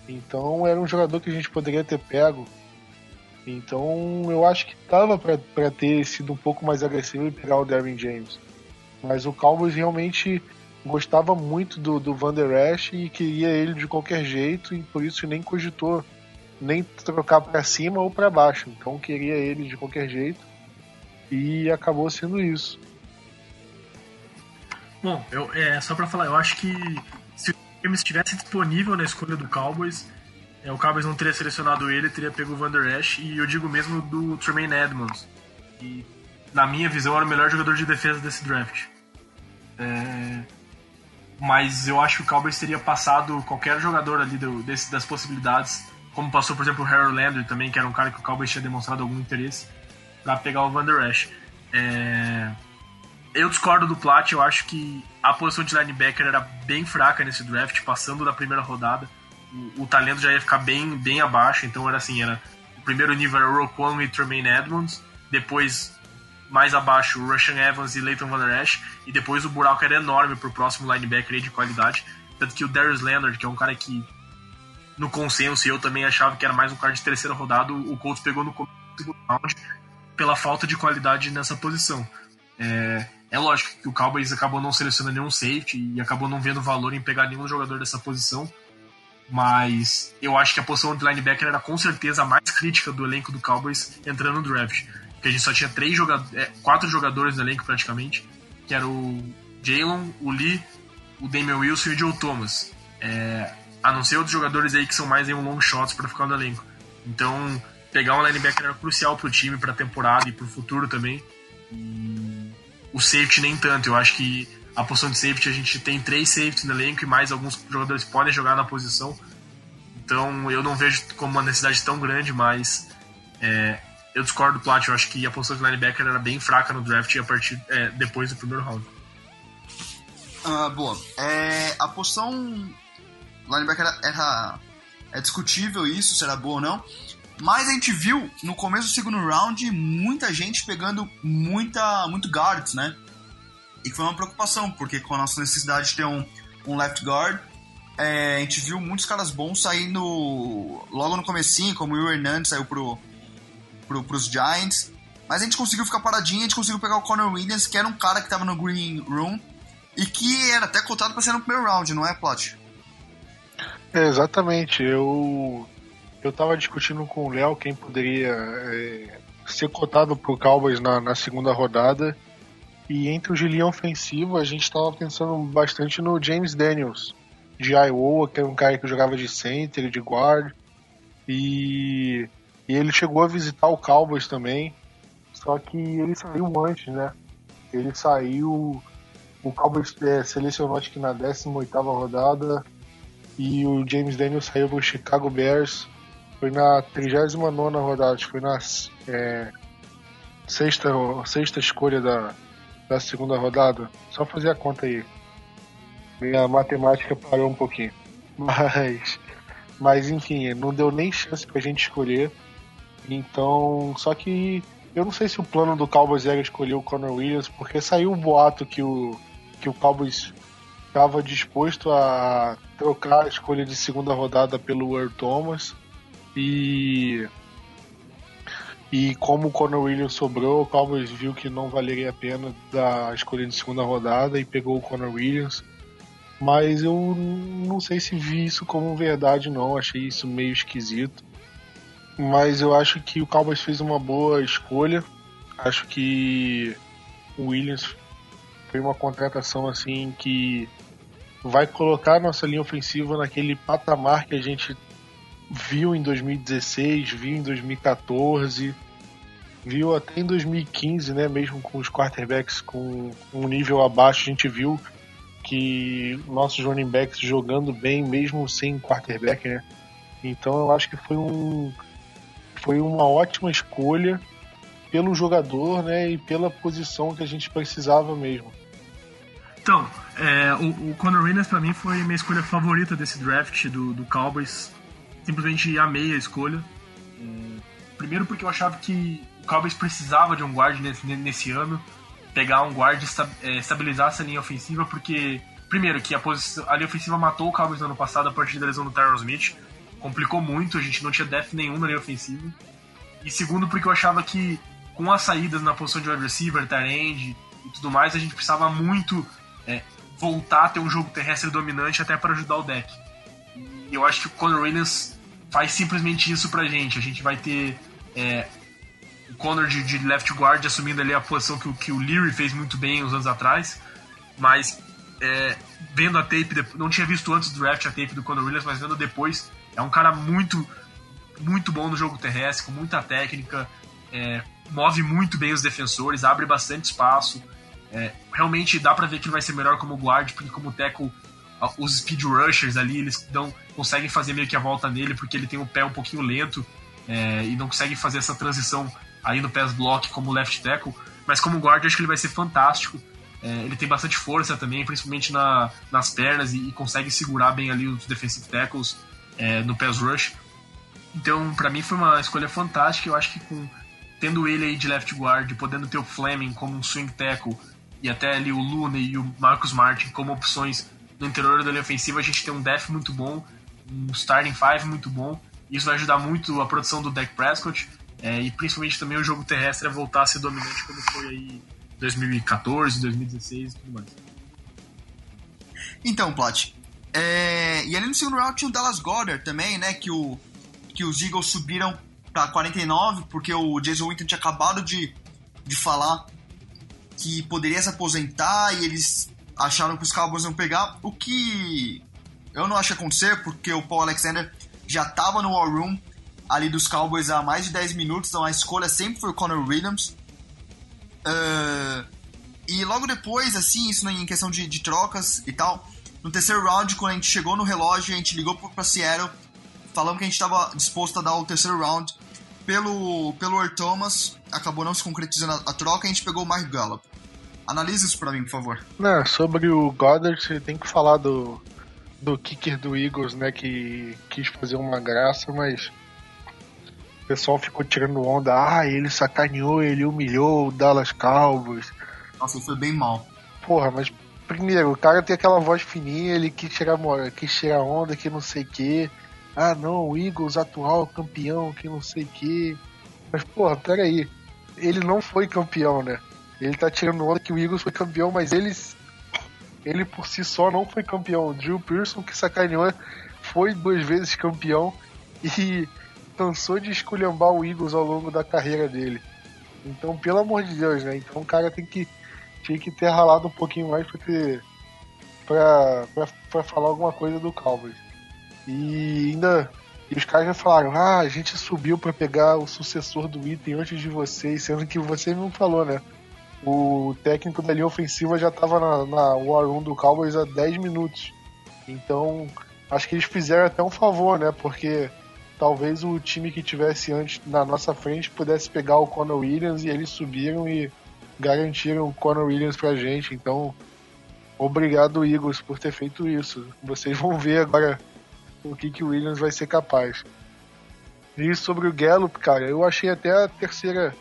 Então era um jogador que a gente poderia ter pego. Então eu acho que tava para ter sido um pouco mais agressivo e pegar o Derwin James. Mas o Cowboys realmente gostava muito do, do Van Der Esch e queria ele de qualquer jeito e por isso nem cogitou nem trocar para cima ou para baixo. Então queria ele de qualquer jeito e acabou sendo isso. Bom, eu, é, só para falar, eu acho que se o James estivesse disponível na escolha do Cowboys, é, o Cowboys não teria selecionado ele, teria pego o Van Der Esch e eu digo mesmo do Tremaine Edmonds. E na minha visão era o melhor jogador de defesa desse draft. É, mas eu acho que o Cowboys teria passado qualquer jogador ali do, desse, das possibilidades, como passou, por exemplo, o Harold Landry também, que era um cara que o Cowboys tinha demonstrado algum interesse, para pegar o Van Der Esch. É, eu discordo do Plat, eu acho que a posição de linebacker era bem fraca nesse draft, passando da primeira rodada. O, o talento já ia ficar bem, bem abaixo, então era assim, era o primeiro nível era Roquan e Tremaine Edmonds, depois mais abaixo o Russian Evans e Leighton Van Der Esch, e depois o buraco era enorme pro próximo linebacker de qualidade, tanto que o Darius Leonard, que é um cara que no consenso, eu também achava que era mais um cara de terceira rodada, o Colts pegou no segundo round pela falta de qualidade nessa posição. É, é lógico que o Cowboys acabou não selecionando nenhum safety e acabou não vendo valor em pegar nenhum jogador dessa posição. Mas eu acho que a posição de linebacker era com certeza a mais crítica do elenco do Cowboys entrando no draft. Porque a gente só tinha três jogadores, é, quatro jogadores no elenco praticamente, que era o Jalen, o Lee, o Damian Wilson e o Joe Thomas. É, a não ser outros jogadores aí que são mais em um long shots para ficar no elenco. Então, pegar um linebacker era crucial pro time, pra temporada e pro futuro também. O safety nem tanto. Eu acho que a posição de safety a gente tem três safeties no elenco e mais alguns jogadores podem jogar na posição. Então eu não vejo como uma necessidade tão grande, mas é, eu discordo do Plat. Eu acho que a posição de linebacker era bem fraca no draft a partir é, depois do primeiro round. Uh, boa. É, a posição linebacker era, era é discutível isso, se era boa ou não. Mas a gente viu no começo do segundo round muita gente pegando muita, muito guards, né? E que foi uma preocupação, porque com a nossa necessidade de ter um, um left guard, é, a gente viu muitos caras bons saindo logo no comecinho, como o Will Hernandez saiu pro, pro, pros Giants. Mas a gente conseguiu ficar paradinho, a gente conseguiu pegar o Connor Williams, que era um cara que tava no Green Room e que era até cotado para ser no primeiro round, não é, Plot? É, exatamente. Eu eu tava discutindo com o Léo quem poderia é, ser cotado pro Cowboys na, na segunda rodada. E entre o linha ofensivo, a gente estava pensando bastante no James Daniels, de Iowa, que é um cara que jogava de center, de guard. E, e ele chegou a visitar o Cowboys também, só que ele saiu antes, né? Ele saiu. O Cowboys é, selecionou acho que na 18 rodada e o James Daniels saiu pro Chicago Bears foi na 39 rodada, foi na é, sexta, sexta escolha da, da segunda rodada. Só fazer a conta aí. Minha matemática parou um pouquinho. <laughs> Mas, mas enfim, não deu nem chance pra gente escolher. Então, só que eu não sei se o plano do Cowboys era escolher o Conor Williams, porque saiu o boato que o, que o Cowboys estava disposto a trocar a escolha de segunda rodada pelo Earl Thomas. E e como o Conor Williams sobrou, o Cowboys viu que não valeria a pena da escolha de segunda rodada e pegou o Conor Williams. Mas eu não sei se vi isso como verdade não, achei isso meio esquisito. Mas eu acho que o Cowboys fez uma boa escolha. Acho que o Williams foi uma contratação assim que vai colocar nossa linha ofensiva naquele patamar que a gente viu em 2016, viu em 2014, viu até em 2015, né? Mesmo com os quarterbacks com um nível abaixo, a gente viu que nossos running backs jogando bem, mesmo sem quarterback, né? Então eu acho que foi um foi uma ótima escolha pelo jogador, né? E pela posição que a gente precisava mesmo. Então, é, o, o Conor Williams para mim foi minha escolha favorita desse draft do, do Cowboys simplesmente amei a escolha. Primeiro porque eu achava que o Cowboys precisava de um guard nesse, nesse ano, pegar um guard e é, estabilizar essa linha ofensiva, porque primeiro que a, posição, a linha ofensiva matou o Cowboys no ano passado a partir da lesão do Tyron Smith. Complicou muito, a gente não tinha depth nenhum na linha ofensiva. E segundo, porque eu achava que com as saídas na posição de wide receiver, tight end e tudo mais, a gente precisava muito é, voltar a ter um jogo terrestre dominante até para ajudar o deck. E eu acho que o Conor Williams faz simplesmente isso pra gente. A gente vai ter é, o Conor de, de, left guard assumindo ali a posição que, que o Leary fez muito bem uns anos atrás, mas é, vendo a tape, não tinha visto antes do draft a tape do Conor Williams, mas vendo depois, é um cara muito, muito bom no jogo terrestre, com muita técnica, é, move muito bem os defensores, abre bastante espaço. É, realmente dá para ver que ele vai ser melhor como guard, porque como tackle, os speed rushers ali, eles dão, conseguem fazer meio que a volta nele, porque ele tem o pé um pouquinho lento é, e não consegue fazer essa transição aí no pass block como left tackle. Mas como guard, acho que ele vai ser fantástico. É, ele tem bastante força também, principalmente na, nas pernas, e, e, consegue segurar bem ali os defensive tackles é, no pass rush. Então, para mim, foi uma escolha fantástica. Eu acho que com tendo ele aí de left guard, podendo ter o Fleming como um swing tackle, e até ali o Luna e o Marcus Martin como opções no interior da linha ofensiva, a gente tem um def muito bom, um starting five muito bom. Isso vai ajudar muito a produção do Dak Prescott é, e principalmente também o jogo terrestre a voltar a ser dominante como foi aí 2014, 2016 e tudo mais. Então, Plat, é... e ali no segundo round tinha o Dallas Goddard também, né? Que, o... que os Eagles subiram para 49, porque o Jason Witten tinha acabado de, de falar que poderia se aposentar e eles acharam que os Cowboys iam pegar, o que eu não acho acontecer, porque o Paul Alexander já estava no War Room ali dos Cowboys há mais de 10 minutos, então a escolha sempre foi o Connor Williams. Uh, e logo depois, assim, isso em questão de, de, trocas e tal, no terceiro round, quando a gente chegou no relógio, a gente ligou para Seattle, falando que a gente estava disposto a dar o terceiro round pelo, pelo Earl Thomas, acabou não se concretizando a, a troca, a gente pegou o Mark Gallup. Analise isso para mim, por favor. Não, sobre o Goddard, você tem que falar do, do kicker do Eagles, né, que quis fazer uma graça, mas o pessoal ficou tirando onda, ah, ele sacaneou, ele humilhou o Dallas Cowboys. Nossa, foi bem mal. Porra, mas primeiro, o cara tem aquela voz fininha, ele quis tirar, quis tirar onda, que não sei o que. Ah, não, o Eagles atual campeão, que não sei o que. Mas, porra, peraí. Ele não foi campeão, né? Ele tá tirando onda que o Eagles foi campeão, mas eles. Ele por si só não foi campeão. O Drew Pearson, que sacaneou, foi duas vezes campeão. E cansou de esculhambar o Eagles ao longo da carreira dele. Então, pelo amor de Deus, né? Então o cara tem que, tinha que ter ralado um pouquinho mais pra, ter, pra, pra, pra falar alguma coisa do Cowboys. E ainda. E os caras já falaram, ah, a gente subiu para pegar o sucessor do item antes de vocês, sendo que você não falou, né? O técnico da linha ofensiva já tava na, na War Room do Cowboys há 10 minutos. Então, acho que eles fizeram até um favor, né? Porque talvez o time que tivesse antes na nossa frente pudesse pegar o Conor Williams e eles subiram e garantiram o Conor Williams pra gente. Então, obrigado, Eagles, por ter feito isso. Vocês vão ver agora o que, que o Williams vai ser capaz. E sobre o Gallup, cara, eu achei até a terceira,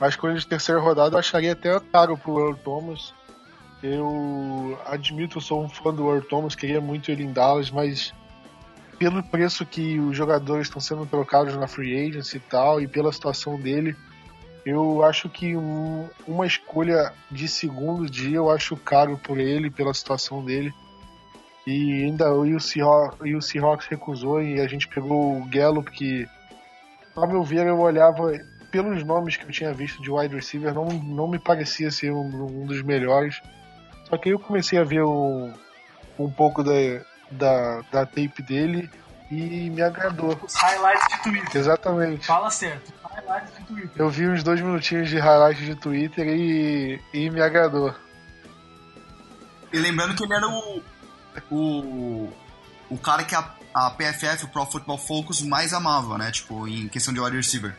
a escolha de terceira rodada, eu acharia até caro pro Earl Thomas. Eu admito, eu sou um fã do Earl Thomas, queria muito ele em Dallas, mas pelo preço que os jogadores estão sendo trocados na free agency e tal, e pela situação dele, eu acho que um, uma escolha de segundo dia eu acho caro por ele, pela situação dele. E ainda o Seahawks, o Seahawks recusou e a gente pegou o Gallup, que, a meu ver, eu olhava pelos nomes que eu tinha visto de wide receiver, não, não me parecia ser um, um dos melhores. Só que aí eu comecei a ver um, um pouco da, da, da tape dele e me agradou. Os highlights de Twitter. Exatamente. Fala certo. Highlights de Twitter. Eu vi uns dois minutinhos de highlights de Twitter e, e me agradou. E lembrando que ele era o, o, o cara que a, a PFF, o Pro Football Focus, mais amava, né? Tipo, em questão de wide receiver.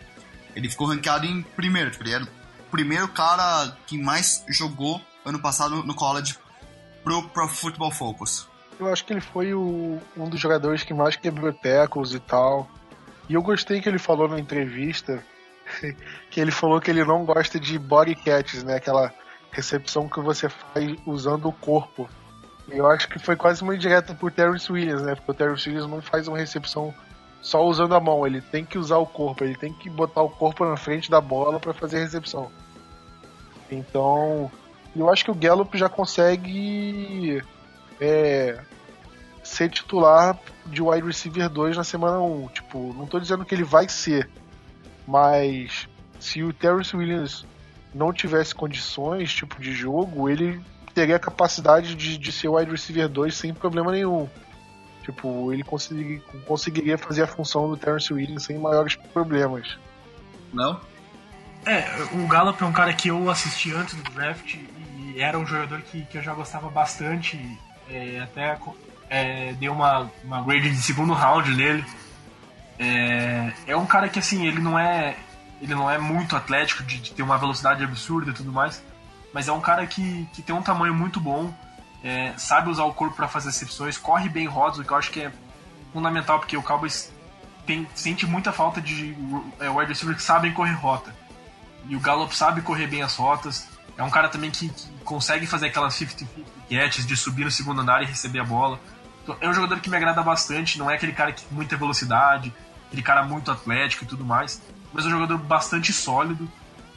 Ele ficou rankeado em primeiro, tipo, ele era o primeiro cara que mais jogou ano passado no college pro Pro Football Focus. Eu acho que ele foi o, um dos jogadores que mais quebrou tackles e tal. E eu gostei que ele falou na entrevista <laughs> que ele falou que ele não gosta de body catches, né? Aquela recepção que você faz usando o corpo. Eu acho que foi quase uma indireta por Terrence Williams, né? Porque o Terrence Williams não faz uma recepção só usando a mão, ele tem que usar o corpo, ele tem que botar o corpo na frente da bola para fazer a recepção. Então, eu acho que o Gallup já consegue é, ser titular de wide receiver 2 na semana 1. Tipo, não tô dizendo que ele vai ser, mas se o Terrence Williams não tivesse condições, tipo, de jogo, ele teria a capacidade de, de ser wide receiver 2 sem problema nenhum. Tipo, ele conseguiria, conseguiria fazer a função do Terrence Williams sem maiores problemas. Não? É, o Gallup é um cara que eu assisti antes do draft e era um jogador que, que eu já gostava bastante. É, até é, deu uma, uma grade de segundo round nele. É, é um cara que assim, ele não é. Ele não é muito atlético de, de ter uma velocidade absurda e tudo mais. Mas é um cara que, que tem um tamanho muito bom é, sabe usar o corpo para fazer recepções, corre bem rodas, o que eu acho que é fundamental, porque o Cowboys tem, sente muita falta de é, wide receivers que sabem correr rota. E o Gallup sabe correr bem as rotas. É um cara também que, que consegue fazer aquelas 50-50 catches de subir no segundo andar e receber a bola. Então, é um jogador que me agrada bastante, não é aquele cara que muita velocidade, aquele cara muito atlético e tudo mais, mas é um jogador bastante sólido.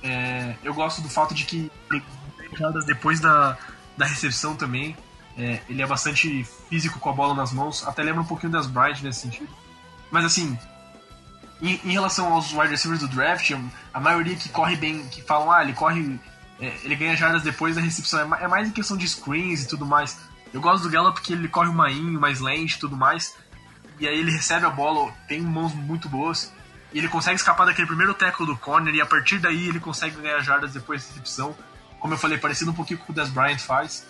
É, eu gosto do fato de que depois da, da recepção também. É, ele é bastante físico com a bola nas mãos, até lembra um pouquinho das Bryant nesse sentido. Mas assim, em, em, relação aos wide receivers do draft, a maioria que corre bem, que falam, ah, ele corre, ele ganha jardas depois da recepção, é, é, mais em questão de screens e tudo mais. Eu gosto do Gallup porque ele corre um mainho, mais lento e tudo mais, e aí ele recebe a bola, tem mãos muito boas, e ele consegue escapar daquele primeiro tackle do corner, e a partir daí ele consegue ganhar jardas depois da recepção como eu falei, parecido um pouquinho com o Des Bryant faz.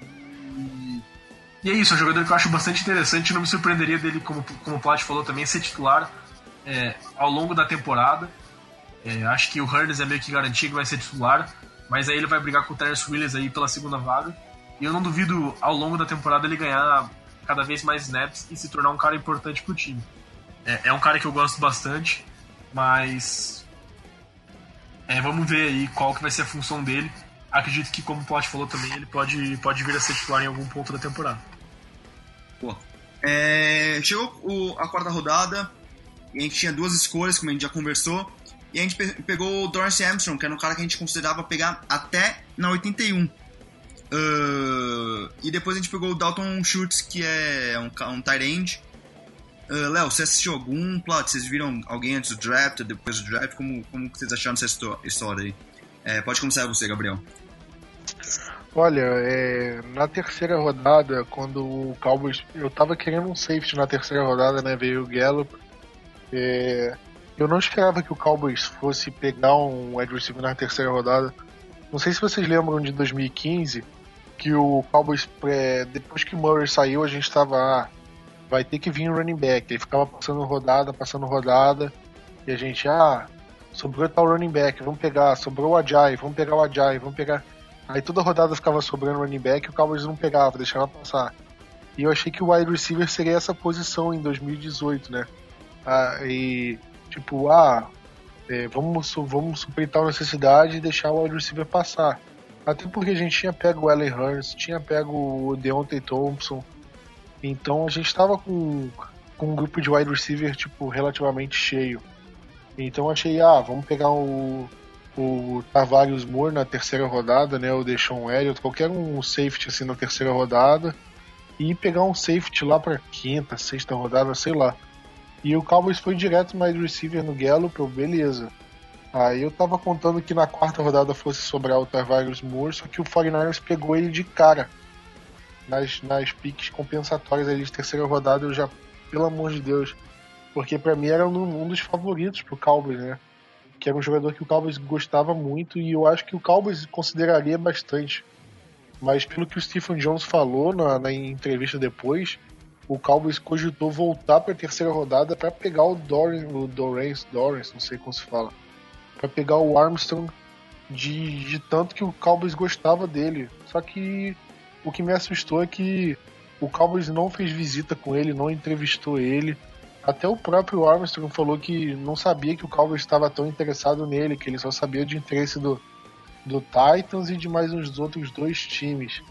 E, e é isso, é um jogador que eu acho bastante interessante. Não me surpreenderia dele, como, como o Plat falou também, ser titular é, ao longo da temporada. É, acho que o Hurns é meio que garantido que vai ser titular, mas aí ele vai brigar com o Terence Williams aí pela segunda vaga. E eu não duvido ao longo da temporada ele ganhar cada vez mais snaps e se tornar um cara importante pro time. É, é um cara que eu gosto bastante, mas é, vamos ver aí qual que vai ser a função dele acredito que, como o Plot falou também, ele pode, pode vir a ser titular em algum ponto da temporada. Pô. É, chegou o, a quarta rodada, e a gente tinha duas escolhas, como a gente já conversou, e a gente pe pegou o Dorance Armstrong, que era um cara que a gente considerava pegar até na 81. Uh, e depois a gente pegou o Dalton Schultz, que é um, um tight end. Uh, Léo, você assistiu algum plot? Vocês viram alguém antes do draft, depois do draft? Como, como vocês acharam essa história aí? É, pode começar você, Gabriel. Olha, é, na terceira rodada, quando o Cowboys. Eu tava querendo um safety na terceira rodada, né? Veio o Gallup. É, eu não esperava que o Cowboys fosse pegar um wide receiver na terceira rodada. Não sei se vocês lembram de 2015, que o Cowboys, é, depois que o Murray saiu, a gente tava. Ah, vai ter que vir um running back. Ele ficava passando rodada, passando rodada. E a gente, ah, sobrou tal running back, vamos pegar. Sobrou o Ajay, vamos pegar o Ajay, vamos pegar. Aí toda rodada ficava sobrando running back e o Cowboys não pegava, deixava passar. E eu achei que o wide receiver seria essa posição em 2018, né? Ah, e tipo, ah, é, vamos, vamos suprir tal necessidade e deixar o wide receiver passar. Até porque a gente tinha pego o Allen Hurst, tinha pego o Deontay Thompson. Então a gente estava com, com um grupo de wide receiver tipo, relativamente cheio. Então achei, ah, vamos pegar o, o Tavares Moore na terceira rodada, né? O Deshaun Elliott, qualquer um safety assim na terceira rodada e pegar um safety lá para quinta, sexta rodada, sei lá. E o Cowboys foi direto mais receiver no Gallup, eu, beleza. Aí eu tava contando que na quarta rodada fosse sobrar o Tavares Moore, só que o 49ers pegou ele de cara. Nas, nas piques compensatórias ali de terceira rodada, eu já, pelo amor de Deus, porque para mim era um, um dos favoritos pro Cowboys, né? que era um jogador que o Cowboys gostava muito e eu acho que o Cowboys consideraria bastante. Mas pelo que o Stephen Jones falou na, na entrevista depois, o Cowboys cogitou voltar para a terceira rodada para pegar o Doran, o Dorance, Dorance, não sei como se fala, para pegar o Armstrong de, de tanto que o Cowboys gostava dele. Só que o que me assustou é que o Cowboys não fez visita com ele, não entrevistou ele. Até o próprio Armstrong falou que não sabia que o Cowboys estava tão interessado nele, que ele só sabia de interesse do, do Titans e de mais uns outros dois times.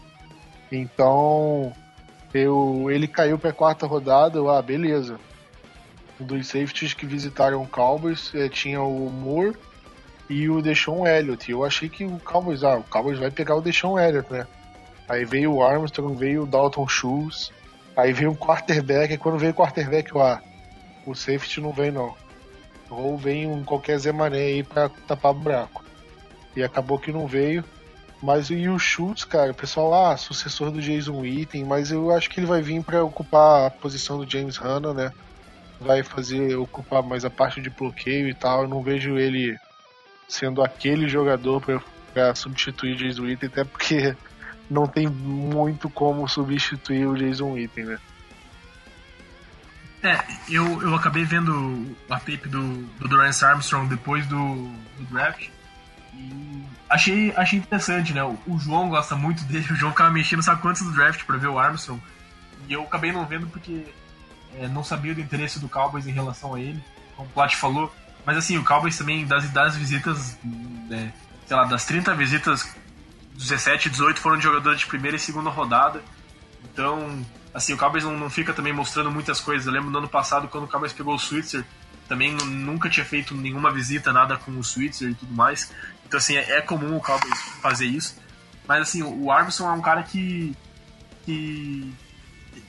Então, eu, ele caiu para a quarta rodada, eu, ah, beleza. dos safeties que visitaram o Cowboys. É, tinha o Moore e o Deshaun Elliott. Eu achei que o Cowboys, ah, o Cowboys vai pegar o Deshaun Elliott, né? Aí veio o Armstrong, veio o Dalton Schultz, aí veio o quarterback, e quando veio o quarterback, ah, o safety não vem não. Ou vem um qualquer Zé Mané aí pra tapar o buraco. E acabou que não veio. Mas e o Schultz, cara, o pessoal, ah, sucessor do Jason Witten, mas eu acho que ele vai vir para ocupar a posição do James Hanna, né? Vai fazer, ocupar mais a parte de bloqueio e tal. Eu não vejo ele sendo aquele jogador para substituir o Jason Witten, até porque <laughs> não tem muito como substituir o Jason Witten, né? É, eu, eu acabei vendo a tape do, do Durance Armstrong depois do, do draft e achei, achei interessante, né? O, o, João gosta muito <laughs> dele, o João ficava mexendo sabe quantos do draft para ver o Armstrong e eu acabei não vendo porque é, não sabia do interesse do Cowboys em relação a ele, como o Plat falou, mas assim, o Cowboys também, das, das visitas, né, sei lá, das 30 visitas, 17 18 foram de jogadores de primeira e segunda rodada, então assim, o Cowboys não, não fica também mostrando muitas coisas. Eu lembro no ano passado, quando o Cowboys pegou o Switzer, também nunca tinha feito nenhuma visita, nada com o Switzer e tudo mais. Então, assim, é, é comum o Cowboys fazer isso. Mas, assim, o Armstrong é um cara que. que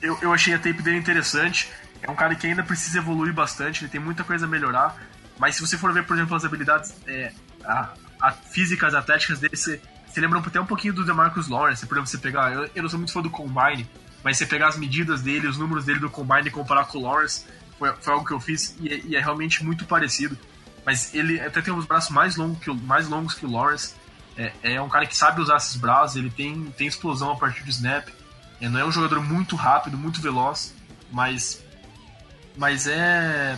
eu, eu achei a tape dele interessante. É um cara que ainda precisa evoluir bastante, ele tem muita coisa a melhorar. Mas se você for ver, por exemplo, as habilidades é, a, a físicas, atléticas dele, você, você lembra até um pouquinho do DeMarcus Lawrence. Por exemplo, você pegar. Eu, eu não sou muito fã do Combine, mas você pegar as medidas dele, os números dele do Combine e comparar com o Lawrence, foi, foi algo que eu fiz e, é, e, é realmente muito parecido. Mas ele até tem os braços mais longos que mais longos que o Lawrence. É, é um cara que sabe usar esses braços, ele tem, tem explosão a partir do snap. É, não é um jogador muito rápido, muito veloz, mas, mas é,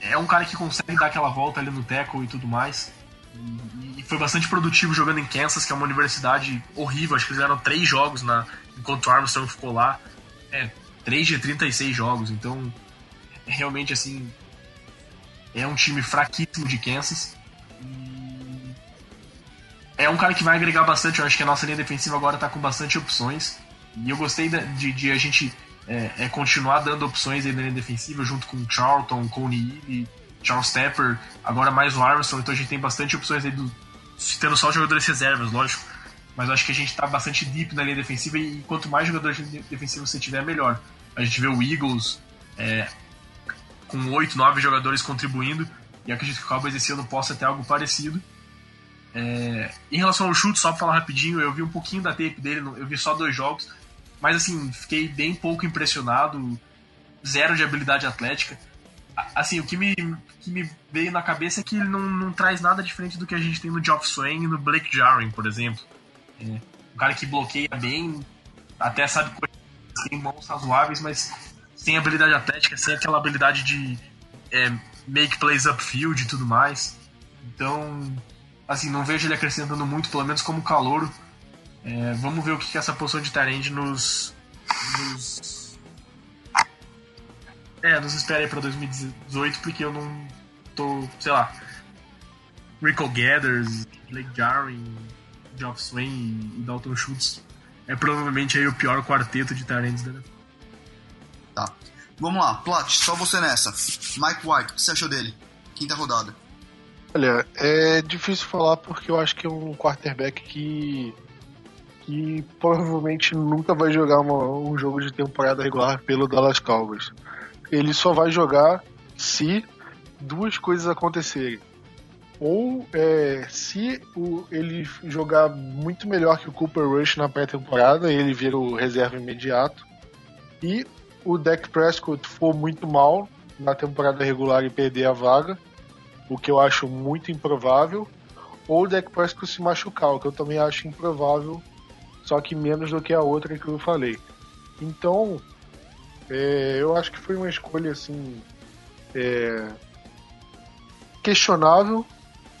é um cara que consegue dar aquela volta ali no tackle e tudo mais. E, e foi bastante produtivo jogando em Kansas, que é uma universidade horrível. Acho que eles fizeram três jogos na, enquanto o Armstrong ficou lá, é 3 de 36 jogos, então é realmente assim é um time fraquíssimo de Kansas. É um cara que vai agregar bastante, eu acho que a nossa linha defensiva agora está com bastante opções. E eu gostei de, de a gente é, é, continuar dando opções aí na linha defensiva, junto com Charlton, o Neely, Charles Tepper, agora mais o Armstrong, então a gente tem bastante opções aí, do, citando só os jogadores reservas, lógico mas acho que a gente está bastante deep na linha defensiva e quanto mais jogadores defensivos você tiver, melhor. A gente vê o Eagles é, com 8, 9 jogadores contribuindo e acredito que o Cowboys esse ano possa ter algo parecido. É, em relação ao chute, só para falar rapidinho, eu vi um pouquinho da tape dele, eu vi só dois jogos, mas assim, fiquei bem pouco impressionado, zero de habilidade atlética. Assim, o que me, que me veio na cabeça é que ele não, não traz nada diferente do que a gente tem no Geoff Swain e no Blake Jarring, por exemplo. É, um cara que bloqueia bem, até sabe tem mãos razoáveis, mas sem habilidade atlética, sem aquela habilidade de é, make plays upfield e tudo mais. Então, assim, não vejo ele acrescentando muito, pelo menos como calouro. É, vamos ver o que, que essa posição de Tyrande nos, nos. É, nos espera aí pra 2018, porque eu não tô, sei lá. Rico Gathers, Blake Jarring, Geoff Swain e Dalton Schultz é provavelmente aí o pior quarteto de Tyrants da Tá. Vamos lá, Plot, só você nessa. Mike White, o que você achou dele? Quinta rodada. Olha, é difícil falar porque eu acho que é um quarterback que que provavelmente nunca vai jogar uma, um jogo de temporada regular pelo Dallas Cowboys. Ele só vai jogar se duas coisas acontecerem ou é, se o, ele jogar muito melhor que o Cooper Rush na pré-temporada, ele vira o reserva imediato. E o Dak Prescott for muito mal na temporada regular e perder a vaga, o que eu acho muito improvável. Ou o Dak Prescott se machucar, o que eu também acho improvável, só que menos do que a outra que eu falei. Então, é, eu acho que foi uma escolha assim é, questionável,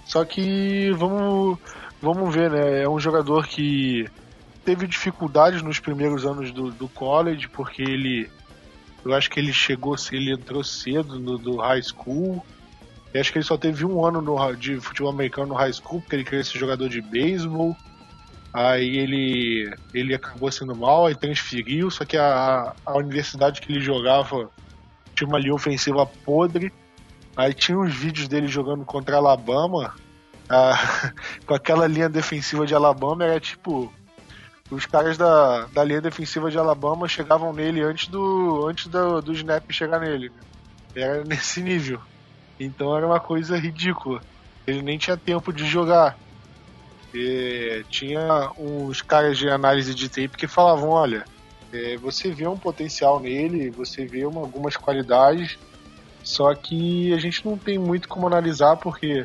só que vamos, vamos ver, né? É um jogador que teve dificuldades nos primeiros anos do, do college, porque ele. Eu acho que ele chegou, ele entrou cedo no do high school. Eu acho que ele só teve um ano no, de futebol americano no high school, porque ele queria ser jogador de beisebol. Aí ele, ele acabou sendo mal, aí transferiu, só que a, a universidade que ele jogava tinha uma linha ofensiva podre. Aí tinha uns vídeos dele jogando contra Alabama. Ah, <laughs> com aquela linha defensiva de Alabama, era tipo. Os caras da, da linha defensiva de Alabama chegavam nele antes do, antes do, do snap chegar nele. Né? Era nesse nível. Então era uma coisa ridícula. Ele nem tinha tempo de jogar. E tinha uns caras de análise de tape que falavam: olha, é, você vê um potencial nele, você vê uma, algumas qualidades, só que a gente não tem muito como analisar porque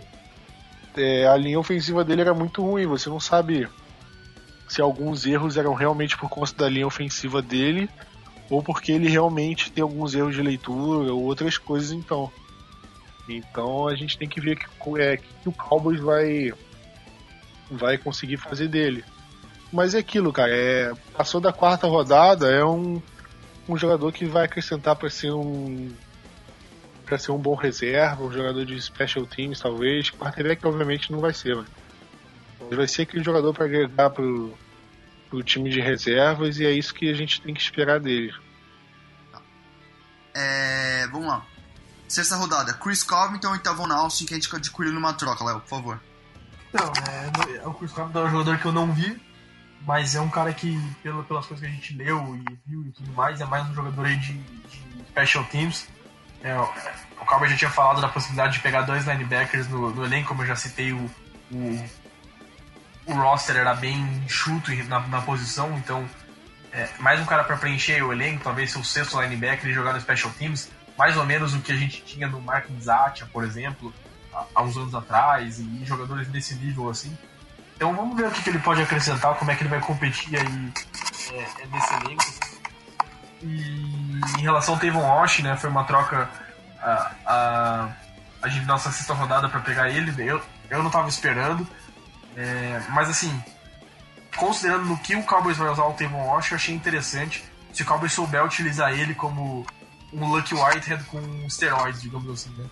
é, a linha ofensiva dele era muito ruim. Você não sabe se alguns erros eram realmente por conta da linha ofensiva dele ou porque ele realmente tem alguns erros de leitura ou outras coisas então. Então a gente tem que ver que, é, que o Cowboys vai vai conseguir fazer dele. Mas é aquilo, cara. É, passou da quarta rodada, é um, um jogador que vai acrescentar para ser um para ser um bom reserva, um jogador de special teams talvez. Quarterback obviamente não vai ser, mas vai ser aquele jogador para agregar pro, pro time de reservas e é isso que a gente tem que esperar dele. É, vamos lá. Sexta rodada, Chris Covington e Tavon Austin que a gente adquiriu numa troca, Léo, por favor. Não, é, o Chris Covington é um jogador que eu não vi, mas é um cara que, pelo, pelas coisas que a gente leu e viu e tudo mais, é mais um jogador aí de, de special teams. É, o Cowboy já tinha falado da possibilidade de pegar dois linebackers no, no elenco, como eu já citei, o, o, o roster era bem enxuto na, na posição, então é, mais um cara para preencher o elenco, talvez ser o sexto linebacker e jogar no special teams, mais ou menos o que a gente tinha no Mark Zatia, por exemplo, há uns anos atrás, e jogadores desse nível assim. Então vamos ver o que, que ele pode acrescentar, como é que ele vai competir aí é, é nesse elenco. E em relação ao Tavon Walsh, né, foi uma troca a, a, a gente nossa sexta rodada para pegar ele. Eu, eu não estava esperando, é, mas assim, considerando no que o Cowboys vai usar o Tavon Walsh, eu achei interessante. Se o Cowboys souber utilizar ele como um Lucky Whitehead com esteroides, digamos assim, né?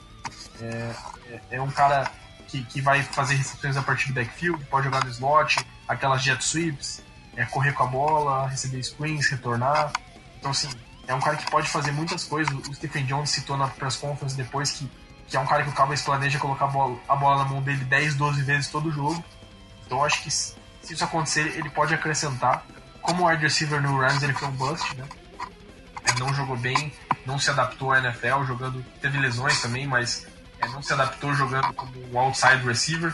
É, é, é um cara que, que vai fazer recepções a partir do backfield, pode jogar no slot, aquelas jet sweeps, é, correr com a bola, receber screens, retornar. Então, assim, é um cara que pode fazer muitas coisas. O Stephen Jones citou na press conference depois que, que é um cara que o Cowboys planeja colocar a bola, a bola na mão dele 10, 12 vezes todo jogo. Então, acho que se isso acontecer, ele pode acrescentar. Como o wide receiver no Rams, ele foi um bust, né? Ele não jogou bem, não se adaptou à NFL, jogando. Teve lesões também, mas é, não se adaptou jogando como um outside receiver.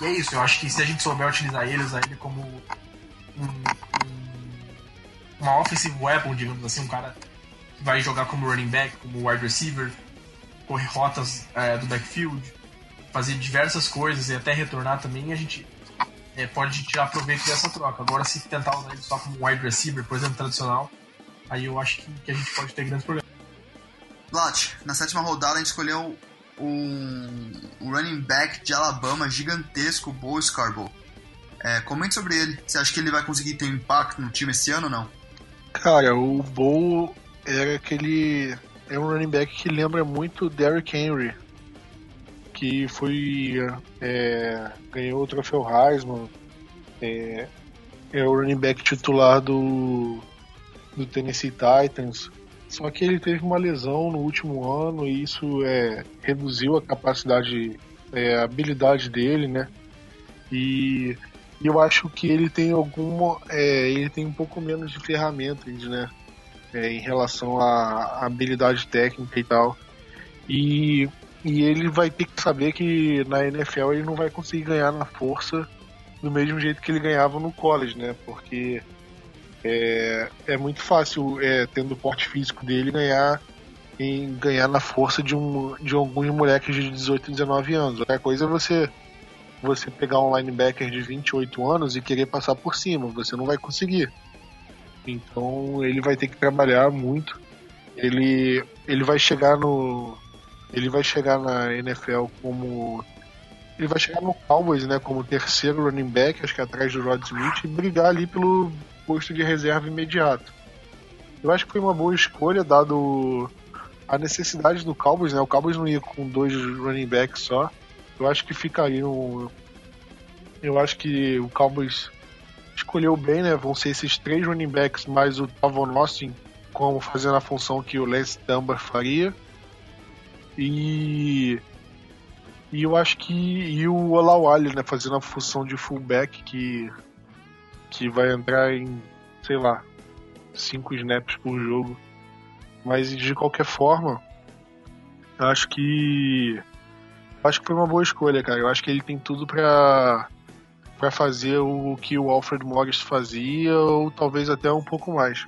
E é isso, eu acho que se a gente souber utilizar ele, usar ele como um, um, uma offensive weapon, digamos assim, um cara que vai jogar como running back, como wide receiver, correr rotas é, do backfield, fazer diversas coisas e até retornar também, a gente é, pode tirar proveito dessa troca. Agora, se tentar usar ele só como wide receiver, por exemplo, tradicional, aí eu acho que, que a gente pode ter grandes problemas. Blat, na sétima rodada a gente escolheu um, um running back de Alabama gigantesco, Bo Scarborough. É, comente sobre ele. Você acha que ele vai conseguir ter impacto no time esse ano ou não? Cara, o Bo era aquele. É um running back que lembra muito Derrick Henry. Que foi. É, ganhou o troféu Heisman. É, é o running back titular do, do Tennessee Titans. Só que ele teve uma lesão no último ano e isso é, reduziu a capacidade, é, a habilidade dele, né? E eu acho que ele tem alguma. É, ele tem um pouco menos de ferramentas, né? É, em relação à habilidade técnica e tal. E, e ele vai ter que saber que na NFL ele não vai conseguir ganhar na força do mesmo jeito que ele ganhava no college, né? Porque é, é muito fácil, é, tendo o porte físico dele, ganhar em ganhar na força de, um, de alguns moleques de 18, 19 anos. Outra coisa é você você pegar um linebacker de 28 anos e querer passar por cima, você não vai conseguir. Então ele vai ter que trabalhar muito. Ele ele vai chegar no ele vai chegar na NFL como ele vai chegar no Cowboys, né, como terceiro running back, acho que atrás do Rod Smith e brigar ali pelo posto de reserva imediato. Eu acho que foi uma boa escolha, dado a necessidade do Cowboys, né? O Cowboys não ia com dois running backs só. Eu acho que ficaria um. Eu acho que o Cowboys escolheu bem, né? Vão ser esses três running backs mais o Tavon Austin como fazendo a função que o Lance Dunbar faria. E e eu acho que e o Olawale, né, fazendo a função de fullback que que vai entrar em, sei lá, cinco snaps por jogo. Mas de qualquer forma, acho que acho que foi uma boa escolha, cara. Eu acho que ele tem tudo para para fazer o que o Alfred Morris fazia ou talvez até um pouco mais.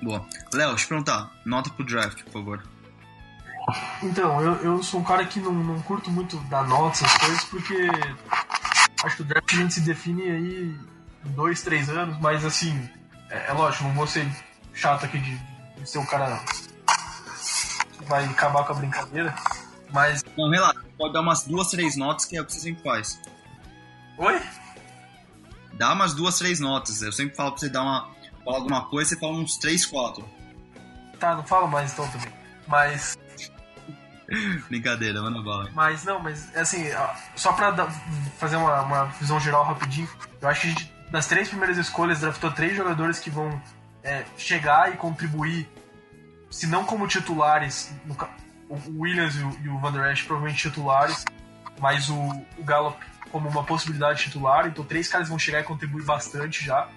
Boa. Léo, deixa eu perguntar, nota pro draft, por favor. Então, eu, eu sou um cara que não, não curto muito dar notas, essas coisas, porque acho que o draft a gente se define aí em dois, três anos, mas assim, é, é lógico, não vou ser chato aqui de, de ser um cara que vai acabar com a brincadeira, mas. Não, relaxa, pode dar umas duas, três notas que é o que você sempre faz. Oi? Dá umas duas, três notas. Eu sempre falo pra você dar uma. Falar alguma coisa, você fala uns três, quatro. Tá, não fala mais então também. Mas. <laughs> Brincadeira, manda bala. Mas não, mas assim, só pra dar, fazer uma, uma, visão geral rapidinho, eu acho que a gente, nas três primeiras escolhas, draftou três jogadores que vão é, chegar e contribuir, se não como titulares, no, o Williams e o, e o Van Der Esch provavelmente titulares, mas o, o Gallup como uma possibilidade titular, então três caras vão chegar e contribuir bastante já.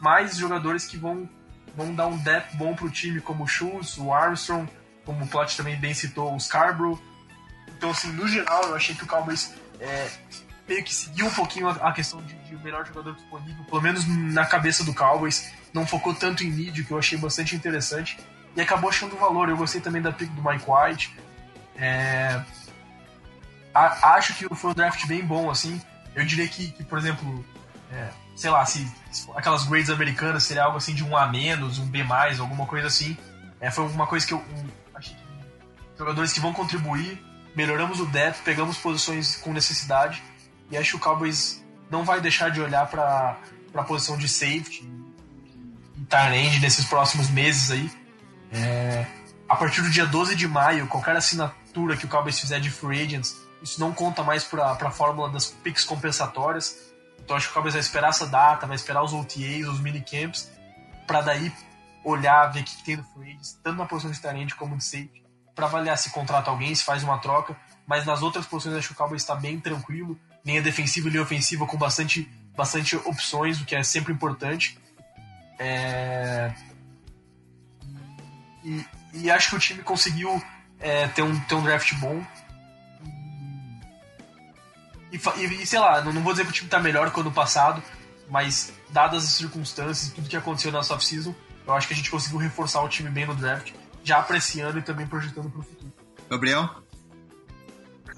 Mais jogadores que vão, vão dar um depth bom pro time, como o Schultz, o Armstrong, como o Plot também bem citou, o Scarborough. Então, assim, no geral, eu achei que o Cowboys é, meio que seguiu um pouquinho a, questão de, de, melhor jogador disponível, pelo menos na cabeça do Cowboys. Não focou tanto em mídia, que eu achei bastante interessante. E acabou achando valor. Eu gostei também da pick do Mike White. É, a, acho que foi um draft bem bom, assim. Eu diria que, que por exemplo, é, sei lá, se, se, aquelas grades americanas seria algo assim de um A menos, um B mais, alguma coisa assim. É, foi uma coisa que eu um, jogadores que vão contribuir, melhoramos o depth, pegamos posições com necessidade e acho que o Cowboys não vai deixar de olhar para a posição de safety e tight nesses próximos meses aí. É, a partir do dia 12 de maio, qualquer assinatura que o Cowboys fizer de free agents isso não conta mais para a fórmula das picks compensatórias. Então acho que o Cowboys vai esperar essa data, vai esperar os OTAs, os minicamps, para daí olhar, ver o que, tem no free tanto na posição de talento como de safety, para avaliar se contrata alguém, se faz uma troca. Mas nas outras posições acho que o Cowboys está bem tranquilo, linha defensiva e linha ofensiva com bastante, bastante opções, o que é sempre importante. É... E, e, acho que o time conseguiu é, ter, um, ter um draft bom. E, e, sei lá, não, não, vou dizer que o time tá melhor que o ano passado, mas dadas as circunstâncias, tudo que aconteceu na off-season, eu acho que a gente conseguiu reforçar o time bem no draft, já apreciando e também projetando pro futuro. Gabriel?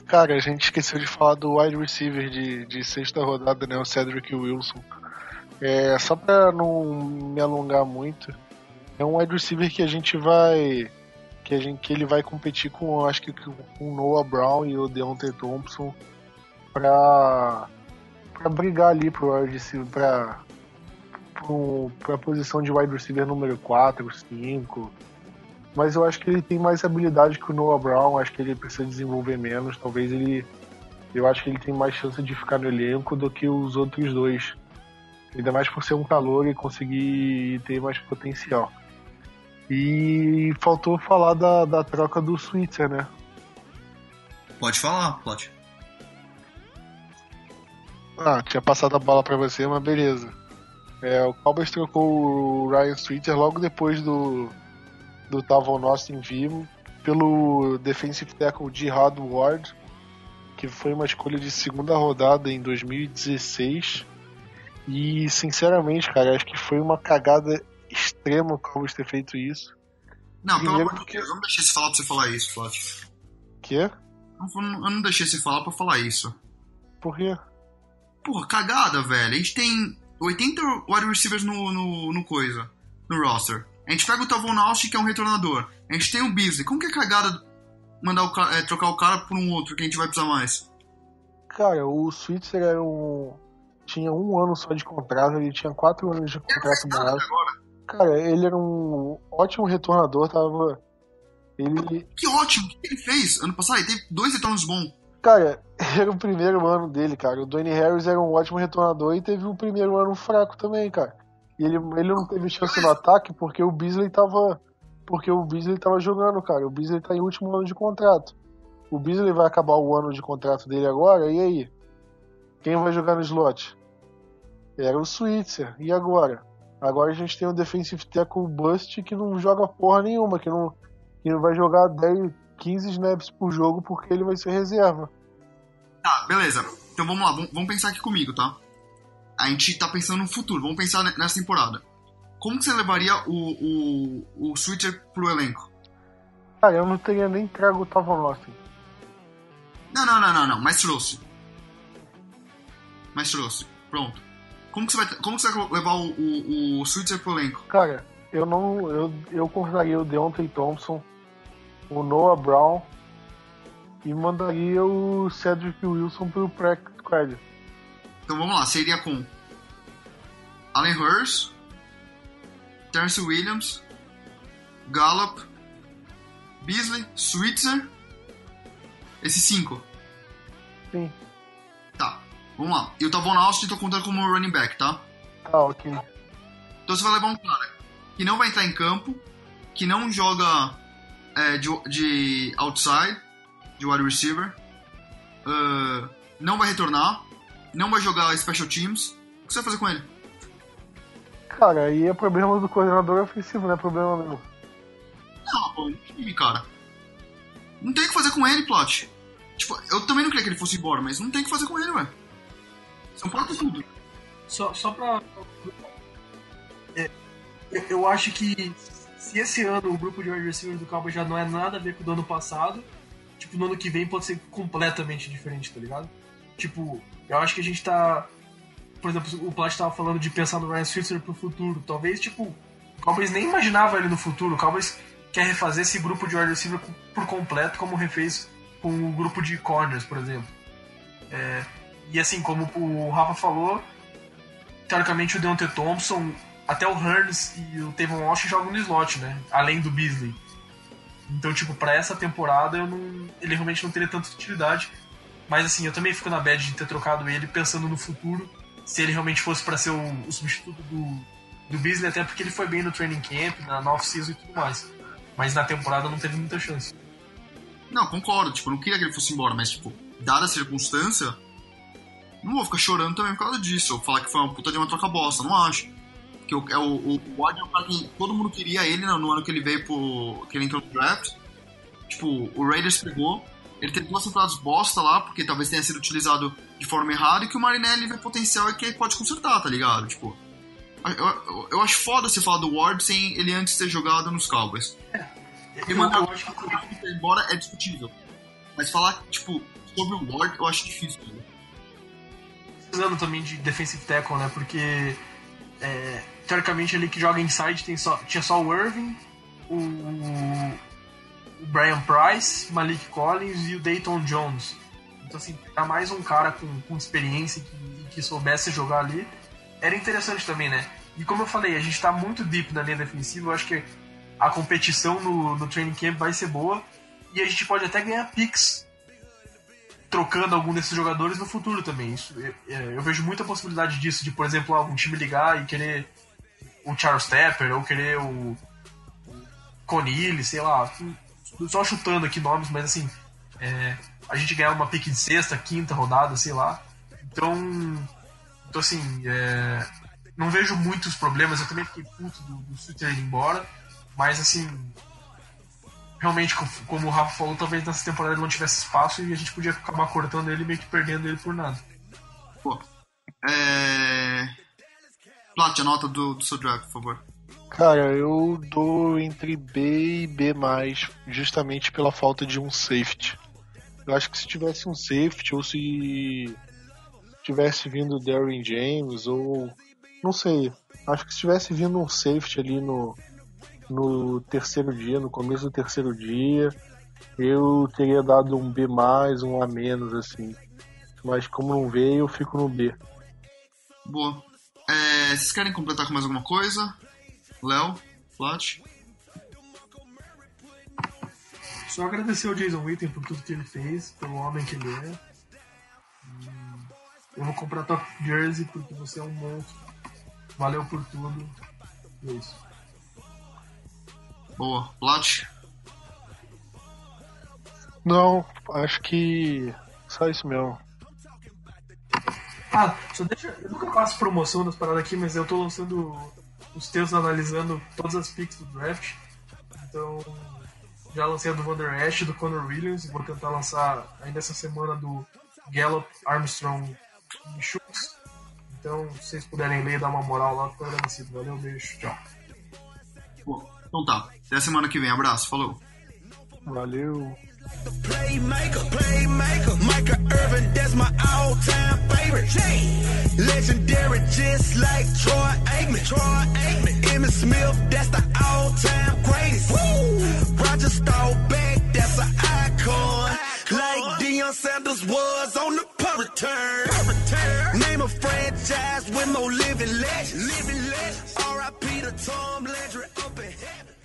Cara, a gente esqueceu de falar do wide receiver de, de sexta rodada, né? O Cedric Wilson. É, só pra não me alongar muito, é um wide receiver que a gente vai. Que, a gente, que ele vai competir com, acho que com o Noah Brown e o Deontay Thompson pra, pra brigar ali pro wide receiver, pra, pro, pra posição de wide receiver número 4, 5. Mas eu acho que ele tem mais habilidade que o Noah Brown, acho que ele precisa desenvolver menos. Talvez ele. Eu acho que ele tem mais chance de ficar no elenco do que os outros dois. Ainda mais por ser um calor e conseguir ter mais potencial. E faltou falar da, da troca do Switzer, né? Pode falar, pode. Ah, tinha passado a bola para você, mas beleza. É, o Cowboys trocou o Ryan Streeter logo depois do, do Tavon Austin vivo pelo defensive tackle Jihad Ward, que foi uma escolha de segunda rodada em 2016. E, sinceramente, cara, acho que foi uma cagada extrema o Cowboys ter feito isso. Não, pelo amor de Deus, eu não deixei você falar pra você falar isso, Flávio. Quê? Eu não deixei você falar pra falar isso. Por quê? Porra, cagada, velho. A gente tem 80 wide receivers no, no, no coisa, no roster. A gente pega o Tavon Austin, que é um retornador. A gente tem o Beasley. Como que é cagada mandar o, é, trocar o cara por um outro que a gente vai precisar mais? Cara, o Switzer era um... tinha um ano só de contrato, ele tinha quatro anos de contrato base. Cara, ele era um ótimo retornador, tava. Ele. Que ótimo! O que ele fez ano passado? Ele teve dois retornos bons. Cara, <laughs> era o primeiro ano dele, cara. O Dwayne Harris era um ótimo retornador e teve o primeiro ano fraco também, cara. E ele, ele não teve chance no ataque porque o Beasley tava. Porque o Beasley tava jogando, cara. O Beasley tá em último ano de contrato. O Beasley vai acabar o ano de contrato dele agora, e aí? Quem vai jogar no slot? Era o Switzer. E agora? Agora a gente tem um defensive tackle bust que não joga porra nenhuma, que não, que não vai jogar 10, 15 snaps por jogo porque ele vai ser reserva. Tá, beleza. Então vamos lá, vamos pensar aqui comigo, tá? A gente tá pensando no futuro, vamos pensar nessa temporada. Como que você levaria o, o, o Switcher pro elenco? Cara, eu não teria nem trago o Tavon Austin. Não, não, não, não, não, mas trouxe. Mas trouxe. Pronto. Como que você vai, como que você vai levar o, o, o Switzer pro elenco? Cara, eu não. Eu, eu convidaria o Deontay Thompson, o Noah Brown e mandaria o Cedric Wilson pro squad. Então vamos lá, seria com Allen Hurst, Terence Williams, Gallup, Beasley, Switzer, esses cinco. Sim. Tá, vamos lá. E o Tavon Austin tô contando como running back, tá? Tá, ok. Então você vai levar um cara que não vai entrar em campo, que não joga é, de, de outside, de wide receiver, uh, não vai retornar, não vai jogar special teams. O que você vai fazer com ele? Cara, aí é problema do coordenador ofensivo, não é problema meu. Não, pô, time, cara. Não tem o que fazer com ele, Plot. Tipo, eu também não queria que ele fosse embora, mas não tem o que fazer com ele, velho. São quatro tudo. Só, só pra. É, eu acho que se esse ano o grupo de wide receivers do Cowboys já não é nada a ver com o do ano passado, tipo, no ano que vem pode ser completamente diferente, tá ligado? Tipo, eu acho que a gente tá. Por exemplo, o Plat tava falando de pensar no Ryan Switzer pro futuro. Talvez, tipo, o Cowboys nem imaginava ele no futuro. O Cowboys quer refazer esse grupo de wide receiver por completo, como refez com o grupo de corners, por exemplo. É, e assim, como o Rafa falou, teoricamente o Deontay Thompson, até o Hearns e o Tavon Walsh jogam no slot, né? Além do Beasley. Então, tipo, para essa temporada eu não, ele realmente não teria tanta utilidade. Mas assim, eu também fico na bad de ter trocado ele pensando no futuro, se ele realmente fosse para ser o, o, substituto do, do Beasley, até porque ele foi bem no training camp, na, na off-season e tudo mais. Mas na temporada não teve muita chance. Não, concordo, tipo, eu não queria que ele fosse embora, mas, tipo, dada a circunstância, não vou ficar chorando também por causa disso, ou falar que foi uma puta de uma troca bosta, não acho. Que o, é o, o, é um cara que todo mundo queria ele no ano que ele veio pro. que ele entrou no draft. Tipo, o Raiders pegou, ele teve duas temporadas bosta lá, porque talvez tenha sido utilizado de forma errada, e que o Marinelli vê potencial e que ele pode consertar, tá ligado? Tipo, eu, eu, eu acho foda você falar do Ward sem ele antes ter jogado nos Cowboys. É. E mandar o Ward embora é discutível. Mas falar, tipo, sobre o Ward eu acho difícil. Né? Precisando também de defensive tackle, né? Porque é, teoricamente ele que joga inside tem só, tinha só o Irving, o, o Brian Price, Malik Collins e o Dayton Jones. Então, assim, pegar mais um cara com, com experiência que, que soubesse jogar ali era interessante também, né? E como eu falei, a gente tá muito deep na linha defensiva, eu acho que a competição no, no training camp vai ser boa e a gente pode até ganhar picks trocando algum desses jogadores no futuro também. Isso, eu, eu vejo muita possibilidade disso, de, por exemplo, algum time ligar e querer o Charles Tepper ou querer o, Conille, sei lá. Só chutando aqui nomes, mas assim, é, a gente ganhar uma pick de sexta, quinta rodada, sei lá. Então, então assim, é, não vejo muitos problemas. Eu também fiquei puto do, do Suter ir embora. Mas assim, realmente, como o Rafa falou, talvez nessa temporada ele não tivesse espaço e a gente podia acabar cortando ele meio que perdendo ele por nada. Pô, é. A nota do, do seu draft, por favor. Cara, eu dou entre B e B, justamente pela falta de um safety. Eu acho que se tivesse um safety, ou se tivesse vindo o Darren James, ou. Não sei. Acho que se tivesse vindo um safety ali no, no terceiro dia, no começo do terceiro dia, eu teria dado um B, um A menos, assim. Mas como não veio, eu fico no B. Boa. É, vocês querem completar com mais alguma coisa? Léo? Flat? Só agradecer ao Jason Witten por tudo que ele fez, pelo homem que ele é. Eu vou comprar tua jersey porque você é um monstro. Valeu por tudo. É isso. Boa. Plat? Não, acho que só isso mesmo. Ah, só deixa. Eu nunca faço promoção das paradas aqui, mas eu tô lançando os textos analisando todas as picks do draft. Então, já lancei a do Vander Ash do Conor Williams e vou tentar lançar ainda essa semana do Gallup, Armstrong e Schultz. Então, se vocês puderem ler e dar uma moral lá, fico agradecido. Valeu, beijo, tchau. Bom, então tá. Até a semana que vem. Abraço. Falou. Valeu. Playmaker, playmaker, Michael Irvin, that's my all-time favorite. Legendary, just like Troy Aikman. Troy Aikman, Emmitt Smith, that's the all-time greatest. Woo! Roger Staubach, that's an icon. Like Deion Sanders was on the punt return. Name a franchise with no living legends. Living legends. R.I.P. to Tom Landry up in heaven.